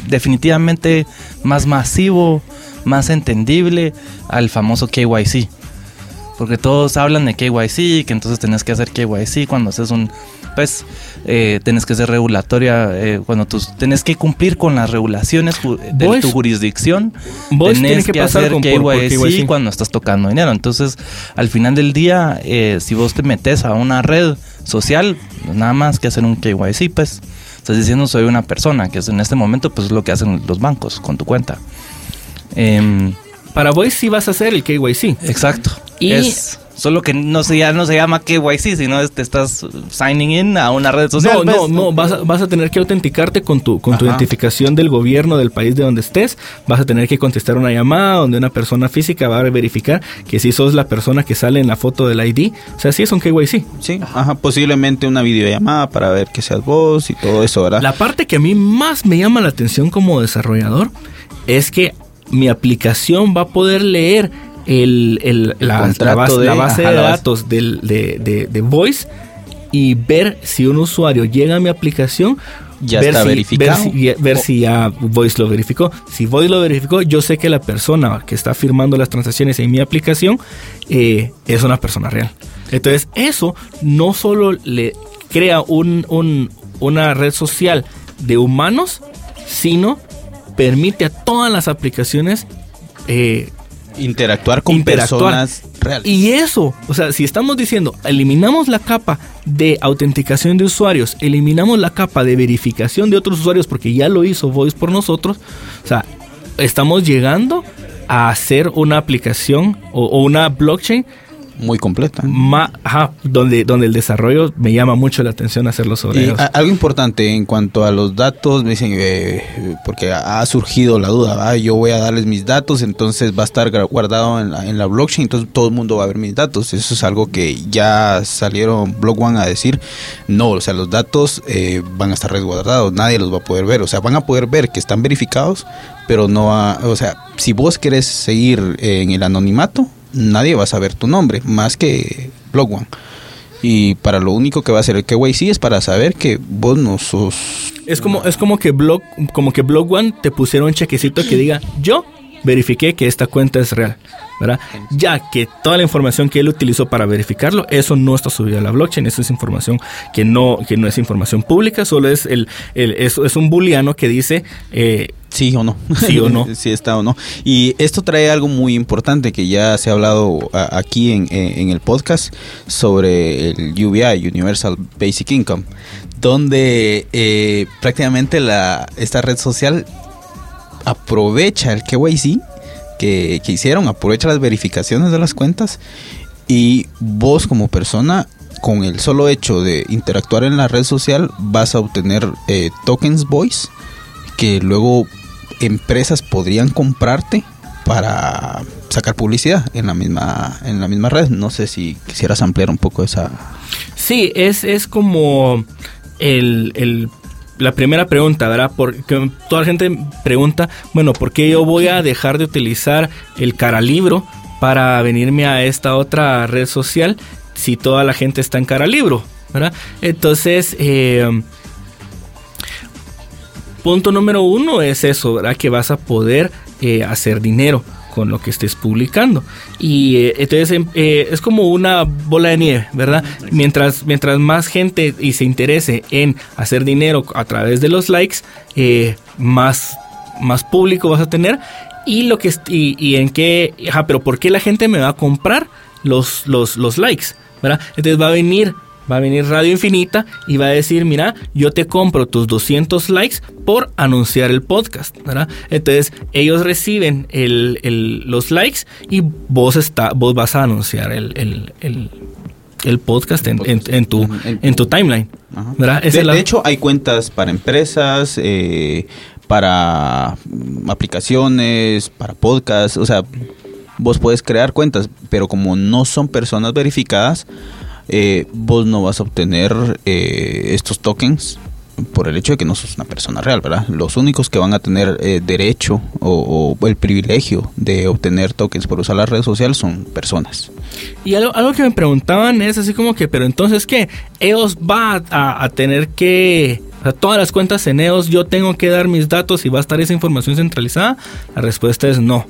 Speaker 2: definitivamente más masivo, más entendible al famoso KYC. Porque todos hablan de KYC, que entonces tenés que hacer KYC cuando haces un... Pues eh, tenés que ser regulatoria, eh, cuando tú tenés que cumplir con las regulaciones ju- de
Speaker 3: Vos-
Speaker 2: tu jurisdicción.
Speaker 3: vos
Speaker 2: tenés
Speaker 3: tienes que
Speaker 2: que,
Speaker 3: pasar
Speaker 2: hacer
Speaker 3: con- por- por
Speaker 2: KYC, cuando estás tocando dinero. Entonces, al final del día, eh, si vos te metes a una red social, nada más que hacer un KYC, pues estás diciendo soy una persona, que es en este momento pues es lo que hacen los bancos con tu cuenta. Em,
Speaker 3: Para Voice sí vas a hacer el KYC.
Speaker 2: exacto.
Speaker 3: Y-
Speaker 2: Es solo que no se, ya no se llama KYC, sino es- te estás signing in a una red social.
Speaker 3: No, no,
Speaker 2: pues.
Speaker 3: no, vas a, vas a tener que autenticarte con tu, con tu identificación del gobierno del país de donde estés. Vas a tener que contestar una llamada donde una persona física va a verificar que si sos la persona que sale en la foto del ID. O sea, sí es un KYC.
Speaker 4: Sí, ajá, posiblemente una videollamada para ver que seas vos y todo eso, ¿verdad?
Speaker 3: La parte que a mí más me llama la atención como desarrollador es que mi aplicación va a poder leer el, el-
Speaker 4: El
Speaker 3: la, base,
Speaker 4: de-
Speaker 3: la base
Speaker 4: ajá,
Speaker 3: de
Speaker 4: la base.
Speaker 3: datos del- de, de- de Voice y ver si un usuario llega a mi aplicación
Speaker 4: Ya
Speaker 3: ver
Speaker 4: está
Speaker 3: si,
Speaker 4: verificado.
Speaker 3: Ver, si, ver si ya Voice lo verificó. Si Voice lo verificó, yo sé que la persona que está firmando las transacciones en mi aplicación eh, es una persona real. Entonces, eso no solo le crea un, un, una red social de humanos, sino permite a todas las aplicaciones eh,
Speaker 4: interactuar con
Speaker 3: interactuar.
Speaker 4: personas reales.
Speaker 3: Y eso, o sea, si estamos diciendo, eliminamos la capa de autenticación de usuarios, eliminamos la capa de verificación de otros usuarios porque ya lo hizo Voice por nosotros, o sea, estamos llegando a hacer una aplicación o, o una blockchain
Speaker 4: Muy completa.
Speaker 3: ma- ajá, donde, donde el desarrollo me llama mucho la atención hacerlo sobre
Speaker 4: a- algo importante en cuanto a los datos, me dicen, eh, porque ha surgido la duda, ¿va? yo voy a darles mis datos, entonces va a estar guardado en la, en la blockchain, entonces todo el mundo va a ver mis datos. Eso es algo que ya salieron Block One a decir, no, o sea, los datos eh, van a estar resguardados, nadie los va a poder ver, o sea, van a poder ver que están verificados, pero no va, o sea, si vos querés seguir en el anonimato, nadie va a saber tu nombre, más que Block One. Y para lo único que va a hacer el KYC es para saber que vos no sos.
Speaker 3: Es como, es como que Blog, como que Blog One te pusiera un chequecito que diga, yo verifiqué que esta cuenta es real, ¿verdad? Ya que toda la información que él utilizó para verificarlo, eso no está subido a la blockchain, eso es información que no, que no es información pública, solo es el, el es, es un booleano que dice eh,
Speaker 4: Sí o no.
Speaker 3: Sí o no.
Speaker 4: si está o no. Y esto trae algo muy importante que ya se ha hablado aquí en, en- en el podcast sobre el UBI, Universal Basic Income, donde eh, prácticamente la, esta red social aprovecha el KYC que, que hicieron, aprovecha las verificaciones de las cuentas y vos como persona con el solo hecho de interactuar en la red social vas a obtener eh, tokens voice que luego empresas podrían comprarte para sacar publicidad en la misma en la misma red no sé si quisieras ampliar un poco esa
Speaker 3: Sí, es, es como el, el- la primera pregunta, ¿verdad? Porque toda la gente pregunta, bueno, ¿por qué yo voy a dejar de utilizar el caralibro para venirme a esta otra red social si toda la gente está en caralibro, ¿verdad? Entonces, eh, punto número uno es eso, ¿verdad? Que vas a poder eh, hacer dinero con lo que estés publicando. Y eh, entonces em, eh, es como una bola de nieve, ¿verdad? Mientras, mientras más gente y se interese en hacer dinero a través de los likes, más, más público vas a tener. Y lo que y, y en qué, ajá, pero ¿por qué la gente me va a comprar los, los, los likes? ¿Verdad? Entonces va a venir Va a venir Radio Infinita y va a decir, mira, yo te compro tus 200 likes por anunciar el podcast, ¿verdad? Entonces ellos reciben el, el- los likes y vos, está, vos vas a anunciar el, el- el- el podcast, en, en- en tu,
Speaker 4: En-
Speaker 3: en tu timeline,
Speaker 4: de hecho, hay cuentas para empresas, eh, para mm, aplicaciones, para podcasts. O sea, vos puedes crear cuentas, pero como no son personas verificadas, eh, vos no vas a obtener eh, estos tokens por el hecho de que no sos una persona real, ¿verdad? Los únicos que van a tener eh, derecho o, el privilegio de obtener tokens por usar la red social son personas.
Speaker 3: Y algo, algo que me preguntaban es así como que, pero entonces qué, EOS va a, a tener que, o sea, todas las cuentas en EOS yo tengo que dar mis datos y va a estar esa información centralizada. La respuesta es no.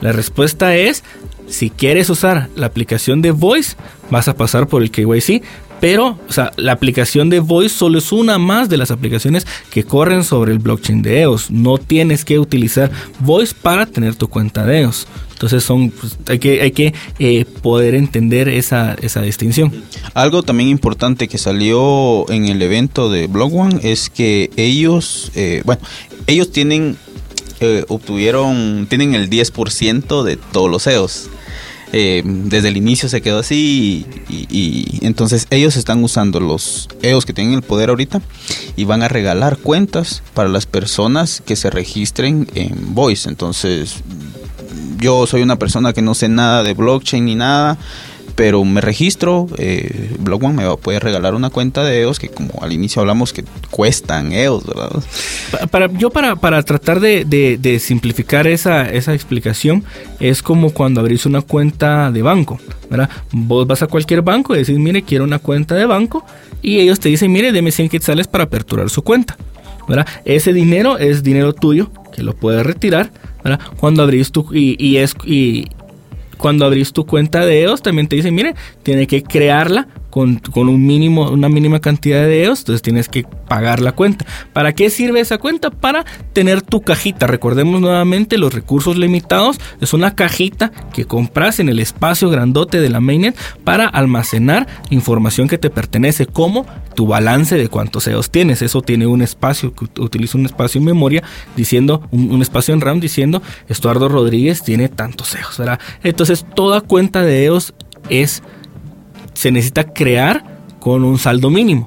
Speaker 3: La respuesta es, si quieres usar la aplicación de Voice, vas a pasar por el KYC. Pero, o sea, la aplicación de Voice solo es una más de las aplicaciones que corren sobre el blockchain de EOS. No tienes que utilizar Voice para tener tu cuenta de EOS. Entonces son, pues, hay que, hay que eh, poder entender esa, esa distinción.
Speaker 4: Algo también importante que salió en el evento de Block One es que ellos, eh, bueno, ellos tienen, eh, obtuvieron, tienen el 10% de todos los EOS. Eh, desde el inicio se quedó así y, y- y entonces ellos están usando los EOS que tienen el poder ahorita y van a regalar cuentas para las personas que se registren en Voice. Entonces yo soy una persona que no sé nada de blockchain ni nada, pero me registro, eh, me poder regalar una cuenta de EOS que como al inicio hablamos que cuestan EOS, ¿verdad?
Speaker 3: Yo para, para tratar de simplificar esa, esa explicación es como cuando abrís una cuenta de banco, ¿verdad? Vos vas a cualquier banco y decís, mire, quiero una cuenta de banco y ellos te dicen, mire, deme 100 quetzales para aperturar su cuenta. ¿verdad? Ese dinero es dinero tuyo que lo puedes retirar, ¿verdad? Cuando abrís tu y, y es y cuando abrís tu cuenta de EOS también te dicen, mire, tiene que crearla con, un mínimo, una mínima cantidad de EOS, entonces tienes que pagar la cuenta. ¿Para qué sirve esa cuenta? Para tener tu cajita. Recordemos nuevamente los recursos limitados. Es una cajita que compras en el espacio grandote de la mainnet para almacenar información que te pertenece, como tu balance de cuántos EOS tienes. Eso tiene un espacio, utiliza un espacio en memoria diciendo, un, espacio en RAM diciendo, Estuardo Rodríguez tiene tantos EOS. Entonces toda cuenta de EOS es se necesita crear con un saldo mínimo.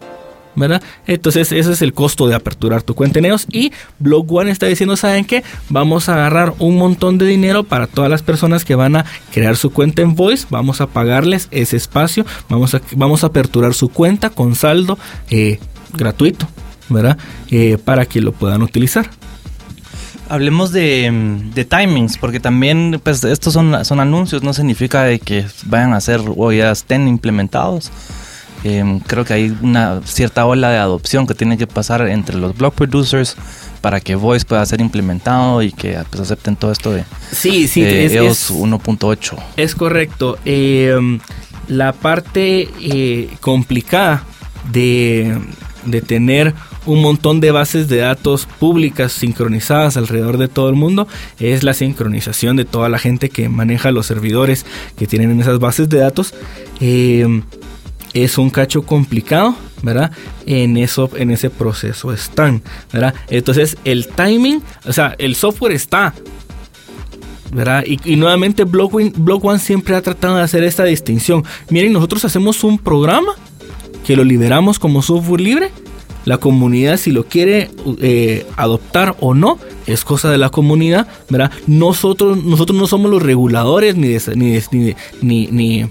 Speaker 3: ¿verdad? Entonces ese es el costo de aperturar tu cuenta en EOS y Block One está diciendo, ¿saben qué? Vamos a agarrar un montón de dinero para todas las personas que van a crear su cuenta en Voice, vamos a pagarles ese espacio, vamos a, vamos a aperturar su cuenta con saldo eh, gratuito, ¿verdad? Eh, para que lo puedan utilizar.
Speaker 2: Hablemos de, timings, porque también pues estos son, son anuncios, no significa de que vayan a ser o ya estén implementados. Em, creo que hay una cierta ola de adopción que tiene que pasar entre los blog producers para que Voice pueda ser implementado y que pues, acepten todo esto de
Speaker 3: sí, sí,
Speaker 2: EOS 1.8.
Speaker 3: Es correcto. Em, la parte eh, complicada de, de tener un montón de bases de datos públicas sincronizadas alrededor de todo el mundo es la sincronización de toda la gente que maneja los servidores que tienen en esas bases de datos. Eh, es un cacho complicado, ¿verdad? En eso, en ese proceso están, ¿verdad? Entonces el timing, o sea, el software está, ¿verdad? Y, nuevamente Block One siempre ha tratado de hacer esta distinción. Miren, nosotros hacemos un programa que lo liberamos como software libre la comunidad si lo quiere eh, adoptar o no es cosa de la comunidad, ¿verdad? Nosotros, nosotros no somos los reguladores ni ni, ni, ni,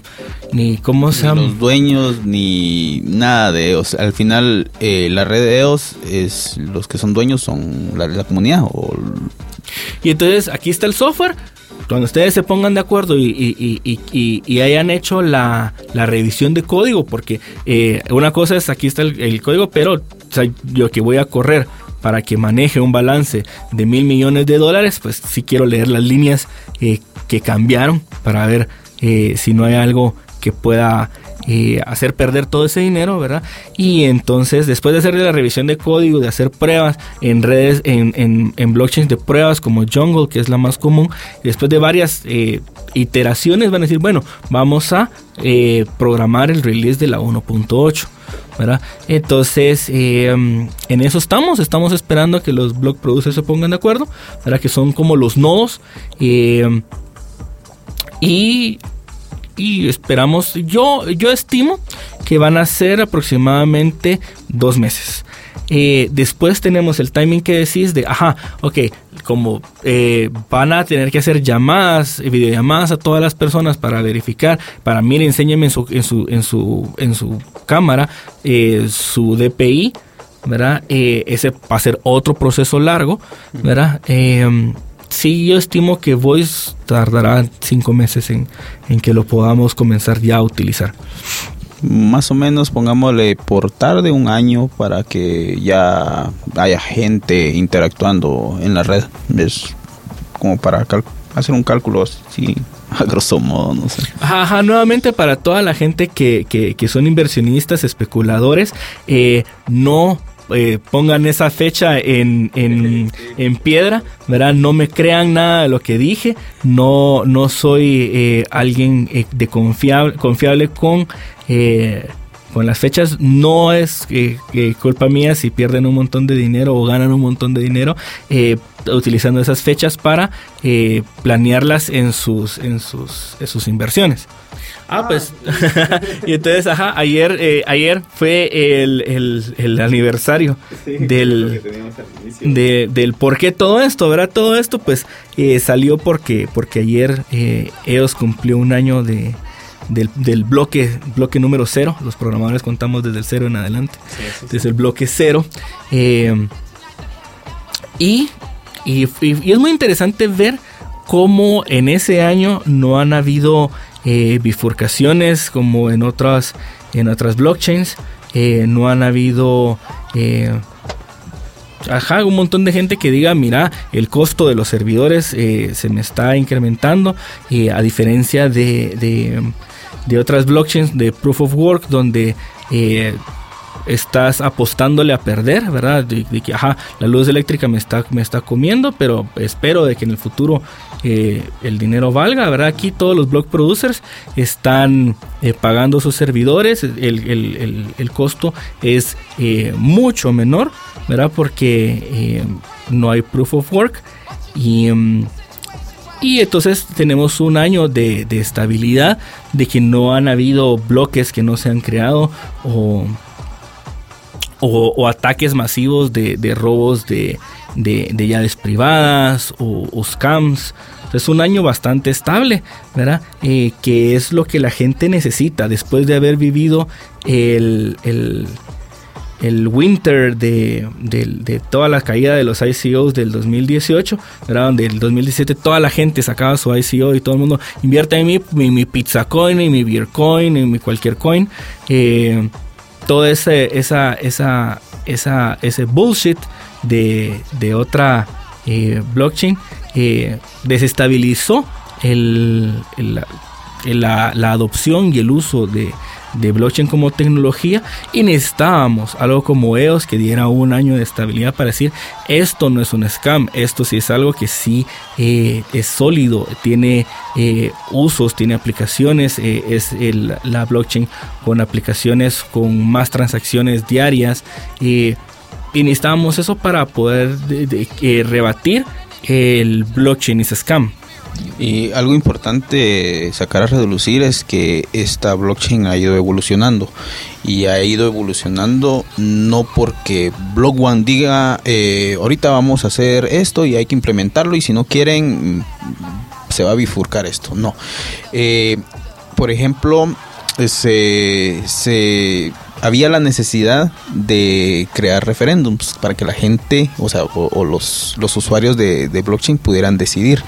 Speaker 3: ni, ¿cómo se llama?
Speaker 4: Los dueños ni nada de EOS. Al final eh, la red de EOS es los que son dueños son la, la comunidad o
Speaker 3: y entonces aquí está el software cuando ustedes se pongan de acuerdo y, hayan hecho la, revisión de código, porque eh, una cosa es aquí está el, código, pero yo que voy a correr para que maneje un balance de mil millones de dólares, pues sí quiero leer las líneas eh, que cambiaron para ver eh, si no hay algo que pueda hacer perder todo ese dinero, ¿verdad? Y entonces, después de hacer la revisión de código, de hacer pruebas en redes, en, en, blockchains de pruebas como Jungle, que es la más común, después de varias eh, iteraciones van a decir, bueno, vamos a eh, programar el release de la 1.8. ¿verdad? Entonces, eh, en eso estamos, estamos esperando a que los block producers se pongan de acuerdo, ¿verdad? Que son como los nodos. y y esperamos, yo, yo estimo que van a ser aproximadamente dos meses. Eh, después tenemos el timing que decís de, ajá, ok, como eh, van a tener que hacer llamadas, videollamadas a todas las personas para verificar, para mire, enséñeme en su, en su, en su, en su cámara eh, su DPI, ¿verdad? ese va a ser otro proceso largo, ¿verdad? sí, yo estimo que Voice tardará cinco meses en, que lo podamos comenzar ya a utilizar.
Speaker 4: Más o menos pongámosle por tarde un año para que ya haya gente interactuando en la red. Es como para hacer un cálculo así a grosso modo, no sé.
Speaker 3: Ajá, nuevamente para toda la gente que, que, son inversionistas, especuladores, eh, no eh, pongan esa fecha en, en, piedra, ¿verdad? No me crean nada de lo que dije, no, no soy eh, alguien de confiable, confiable con, con las fechas, no es culpa mía si pierden un montón de dinero o ganan un montón de dinero utilizando esas fechas para planearlas en sus, en sus, en sus inversiones. Ah, pues. y entonces, ajá, ayer, eh, ayer fue el, aniversario del, del por qué todo esto, ¿verdad? Todo esto, pues, eh, salió porque, porque ayer eh, EOS cumplió un año de, del, bloque, bloque número cero. Los programadores contamos desde el cero en adelante. desde el bloque cero. y, y, y es muy interesante ver cómo en ese año no han habido eh, bifurcaciones como en otras, en otras blockchains. Eh, no han habido eh, ajá, un montón de gente que diga, mira, el costo de los servidores eh, se me está incrementando, y a diferencia de, de, de, otras blockchains de proof of work, donde eh, estás apostándole a perder, ¿verdad? De, que, ajá, la luz eléctrica me está, me está comiendo, pero espero de que en el futuro eh, el dinero valga, ¿verdad? Aquí todos los block producers están eh, pagando sus servidores, el, costo es mucho menor, ¿verdad? Porque no hay proof of work y... Mm, y entonces tenemos un año de, de, estabilidad, de que no han habido bloques que no se han creado o o, ataques masivos de, robos de, llaves privadas o, scams. Es un año bastante estable, ¿verdad? Eh, que es lo que la gente necesita después de haber vivido el, winter de, toda la caída de los ICOs del 2018, ¿verdad? Donde el 2017 toda la gente sacaba su ICO y todo el mundo invierte en mi, mi, pizza coin, y mi beer coin, en mi cualquier coin. Eh, todo ese, esa, esa, esa, ese bullshit de, de otra eh, blockchain eh, desestabilizó el, la, la, adopción y el uso de, de blockchain como tecnología y necesitábamos algo como EOS que diera un año de estabilidad para decir esto no es un scam, esto sí es algo que sí eh, es sólido, tiene eh, usos, tiene aplicaciones, eh, es la blockchain con aplicaciones con más transacciones diarias y necesitábamos eso para poder rebatir el blockchain es scam.
Speaker 4: Y algo importante sacar a reducir es que esta blockchain ha ido evolucionando y ha ido evolucionando no porque Block One diga eh, ahorita vamos a hacer esto y hay que implementarlo y si no quieren mm, se va a bifurcar esto. No. Eh, por ejemplo, se, se había la necesidad de crear referéndums para que la gente, o sea, o, los, los usuarios de, de blockchain pudieran decidir.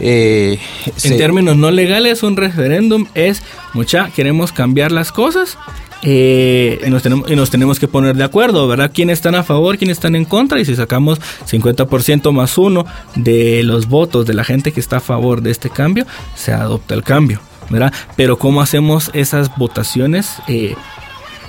Speaker 3: Eh, en términos no legales, un referéndum es, mucha, queremos cambiar las cosas eh, y, nos tenemos, y nos tenemos que poner de acuerdo, ¿verdad? ¿Quiénes están a favor, quiénes están en contra? Y si sacamos 50% más uno de los votos de la gente que está a favor de este cambio, se adopta el cambio, ¿verdad? Pero ¿cómo hacemos esas votaciones? Eh,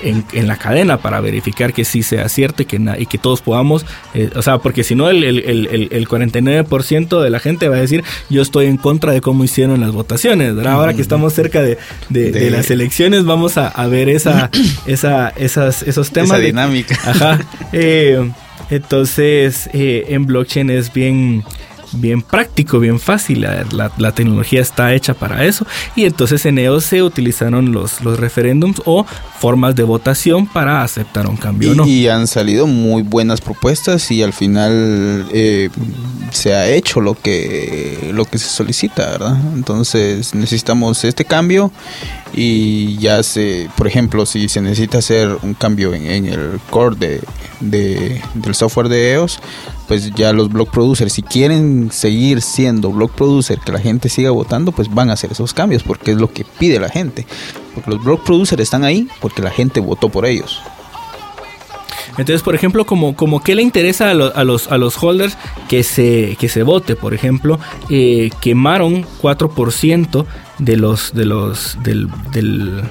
Speaker 3: en, la cadena para verificar que sí sea cierto y que, y que todos podamos, eh, o sea, porque si no el, el, el, 49% de la gente va a decir yo estoy en contra de cómo hicieron las votaciones, Ahora que estamos cerca de, de, las elecciones vamos a, a, ver esa, esa, esas, esos temas. Esa
Speaker 4: dinámica.
Speaker 3: ajá. Eh, entonces, eh, en blockchain es bien bien práctico, bien fácil. La, tecnología está hecha para eso. Y entonces en EOS se utilizaron los, los referéndums o formas de votación para aceptar un cambio.
Speaker 4: Y, no. y han salido muy buenas propuestas y al final eh, se ha hecho lo que, lo que se solicita, ¿verdad? Entonces necesitamos este cambio y ya se, por ejemplo, si se necesita hacer un cambio en, el core de, del software de EOS, pues ya los block producers, si quieren seguir siendo block producer, que la gente siga votando, pues van a hacer esos cambios, porque es lo que pide la gente. Porque los block producers están ahí porque la gente votó por ellos.
Speaker 3: Entonces, por ejemplo, como, como qué le interesa a, los, a los holders que se, que se vote, por ejemplo, eh, quemaron 4% de los de los del, del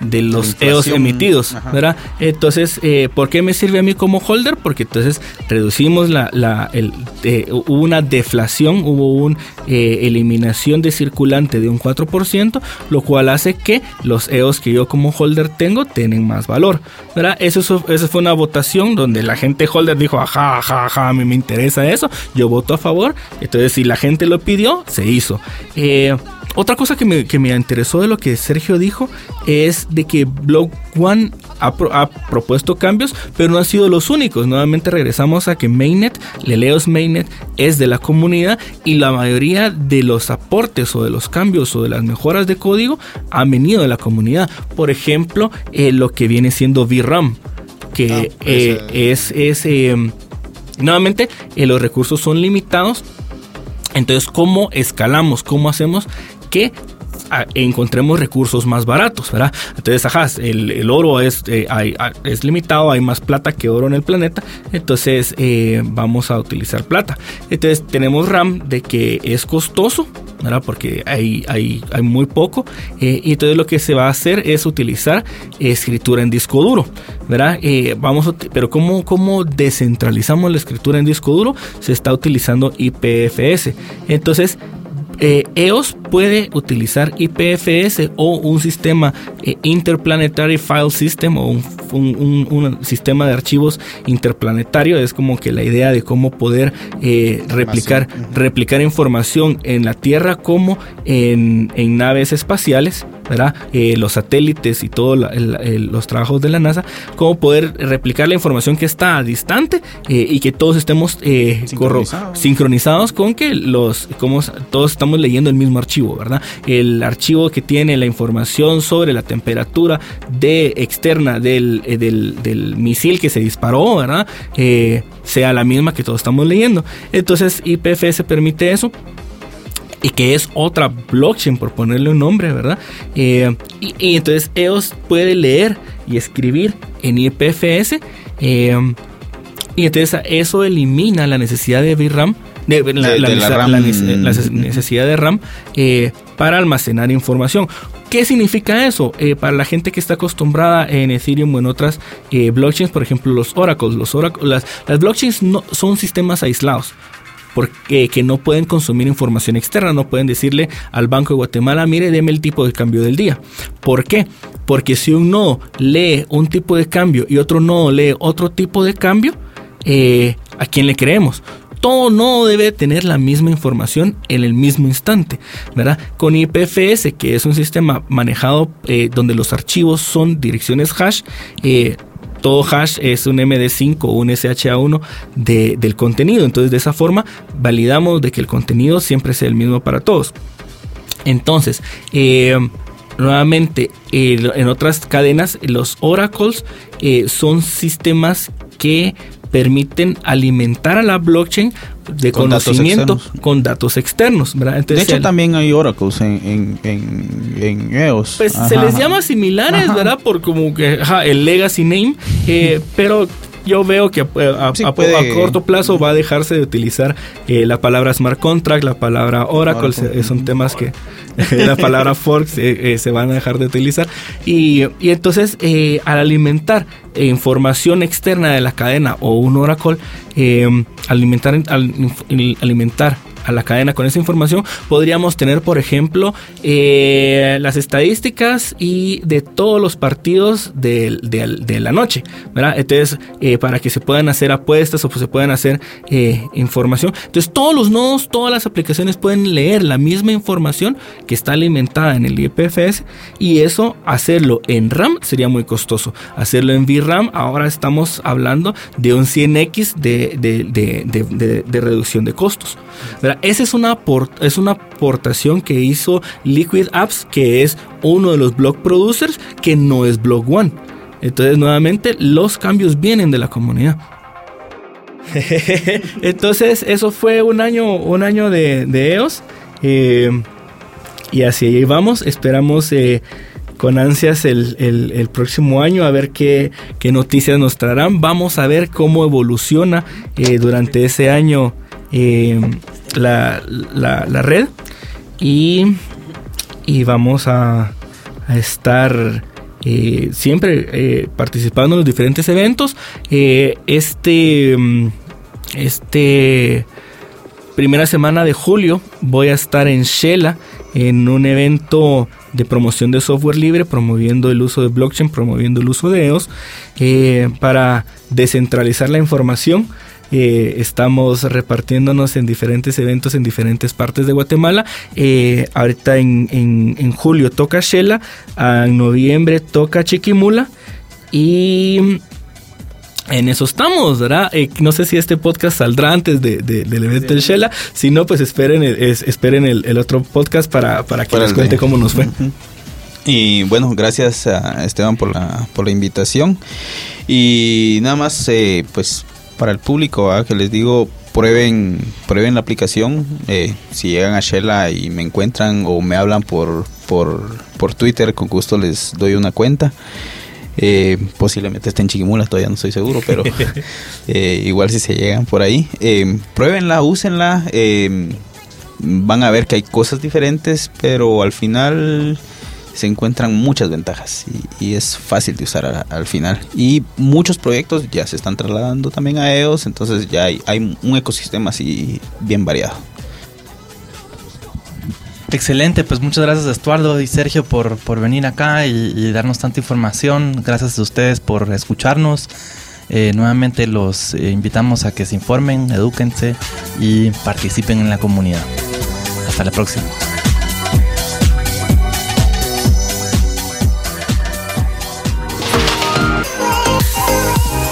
Speaker 3: de los EOS emitidos, ¿verdad? Entonces, eh, ¿por qué me sirve a mí como holder? Porque entonces reducimos la, la el, eh, hubo una deflación, hubo una eh, eliminación de circulante de un 4%, lo cual hace que los EOS que yo como holder tengo tienen más valor, ¿verdad? Eso, eso fue una votación donde la gente holder dijo, ajá, ajá, ajá, a mí me interesa eso, yo voto a favor, entonces si la gente lo pidió, se hizo. Eh, otra cosa que me, que me, interesó de lo que Sergio dijo es de que Block One ha, propuesto cambios, pero no han sido los únicos. Nuevamente regresamos a que Mainnet, Leleos Mainnet, es de la comunidad y la mayoría de los aportes o de los cambios o de las mejoras de código han venido de la comunidad. Por ejemplo, eh, lo que viene siendo VRAM, que ah, eh, eh. es... es nuevamente, los recursos son limitados. Entonces, ¿cómo escalamos? ¿Cómo hacemos que encontremos recursos más baratos, ¿verdad? Entonces, ajá, el, oro es, eh, es limitado, hay más plata que oro en el planeta, entonces eh, vamos a utilizar plata. Entonces tenemos RAM de que es costoso, ¿verdad? Porque hay, hay, hay muy poco, y entonces lo que se va a hacer es utilizar escritura en disco duro, ¿verdad? vamos pero ¿cómo, ¿cómo descentralizamos la escritura en disco duro? Se está utilizando IPFS. Entonces, eh, EOS puede utilizar IPFS o un sistema eh, Interplanetary File System o un, sistema de archivos interplanetario. Es como que la idea de cómo poder eh, replicar, replicar información en la Tierra como en, en naves espaciales. ¿verdad? Eh, los satélites y todos los trabajos de la NASA, cómo poder replicar la información que está distante y que todos estemos sincronizados. con que los, como todos estamos leyendo el mismo archivo, ¿verdad? El archivo que tiene la información sobre la temperatura de externa del, del, misil que se disparó, ¿verdad? sea la misma que todos estamos leyendo. Entonces IPFS permite eso y que es otra blockchain, por ponerle un nombre, ¿verdad? Eh, y, entonces EOS puede leer y escribir en IPFS. Eh, y entonces eso elimina la necesidad de VRAM, de, la, necesidad de RAM eh, para almacenar información. ¿Qué significa eso? para la gente que está acostumbrada en Ethereum o en otras blockchains, por ejemplo los oracles, los las, las blockchains no, son sistemas aislados porque que no pueden consumir información externa, no pueden decirle al Banco de Guatemala, mire, deme el tipo de cambio del día. ¿Por qué? Porque si un nodo lee un tipo de cambio y otro nodo lee otro tipo de cambio, eh, ¿a quién le creemos? Todo nodo debe tener la misma información en el mismo instante, ¿verdad? Con IPFS, que es un sistema manejado eh, donde los archivos son direcciones hash, eh, todo hash es un MD5 o un SHA1 del contenido. Entonces de esa forma validamos de que el contenido siempre sea el mismo para todos. Entonces, eh, nuevamente, en otras cadenas, los oracles son sistemas que permiten alimentar a la blockchain de conocimiento con datos externos. ¿verdad?
Speaker 4: de hecho, también hay oracles en, en, EOS.
Speaker 3: Pues se les llama similares, ¿verdad? Por como que el legacy name, eh, pero yo veo que eh, a, corto plazo va a dejarse de utilizar eh, la palabra smart contract, la palabra oracle, son temas que la palabra fork se van a dejar de utilizar. Y, y entonces, al alimentar información externa de la cadena o un Oracle, eh, alimentar, alimentar a la cadena con esa información, podríamos tener, por ejemplo, eh, las estadísticas y de todos los partidos de, la noche, ¿verdad? Entonces, eh, para que se puedan hacer apuestas o se puedan hacer eh, información. Entonces, todos los nodos, todas las aplicaciones pueden leer la misma información que está alimentada en el IPFS y eso, hacerlo en RAM sería muy costoso. Hacerlo en VRAM, ahora estamos hablando de un 100x de, de reducción de costos. ¿verdad? Esa es una, es una aportación que hizo Liquid Apps, que es uno de los blog producers, que no es Blog One. Entonces, nuevamente, los cambios vienen de la comunidad. Entonces, eso fue un año, un año de, EOS. Eh, y así vamos. Esperamos eh, con ansias el, próximo año a ver qué, noticias nos traerán. Vamos a ver cómo evoluciona eh, durante ese año la, la, red y, y, vamos a, estar eh, siempre eh, participando en los diferentes eventos. Eh, este, mm, este primera semana de julio voy a estar en Shela en un evento de promoción de software libre, promoviendo el uso de blockchain, promoviendo el uso de EOS, para descentralizar la información eh, estamos repartiéndonos en diferentes eventos en diferentes partes de Guatemala. Eh, ahorita en, julio toca Shela, en noviembre toca Chiquimula y en eso estamos, ¿verdad? Eh, no sé si este podcast saldrá antes de, del evento del Shela. Si no, pues esperen, el, esperen el, otro podcast para, que les cuente cómo nos fue.
Speaker 4: Y bueno, gracias a Esteban por la, por la invitación. Y nada más, pues para el público, que les digo, prueben, prueben la aplicación. Eh, si llegan a Shella y me encuentran o me hablan por, por, por Twitter, con gusto les doy una cuenta. Eh, posiblemente esté en Chiquimula, todavía no estoy seguro, pero eh, igual si se llegan por ahí, eh, pruébenla, úsenla. Eh, van a ver que hay cosas diferentes, pero al final se encuentran muchas ventajas y, es fácil de usar al final. Y muchos proyectos ya se están trasladando también a EOS, entonces ya hay, un ecosistema así bien variado.
Speaker 2: Excelente, pues muchas gracias Estuardo y Sergio por, por venir acá y, y darnos tanta información. Gracias a ustedes por escucharnos. Eh, nuevamente los eh, invitamos a que se informen, edúquense y participen en la comunidad. Hasta la próxima.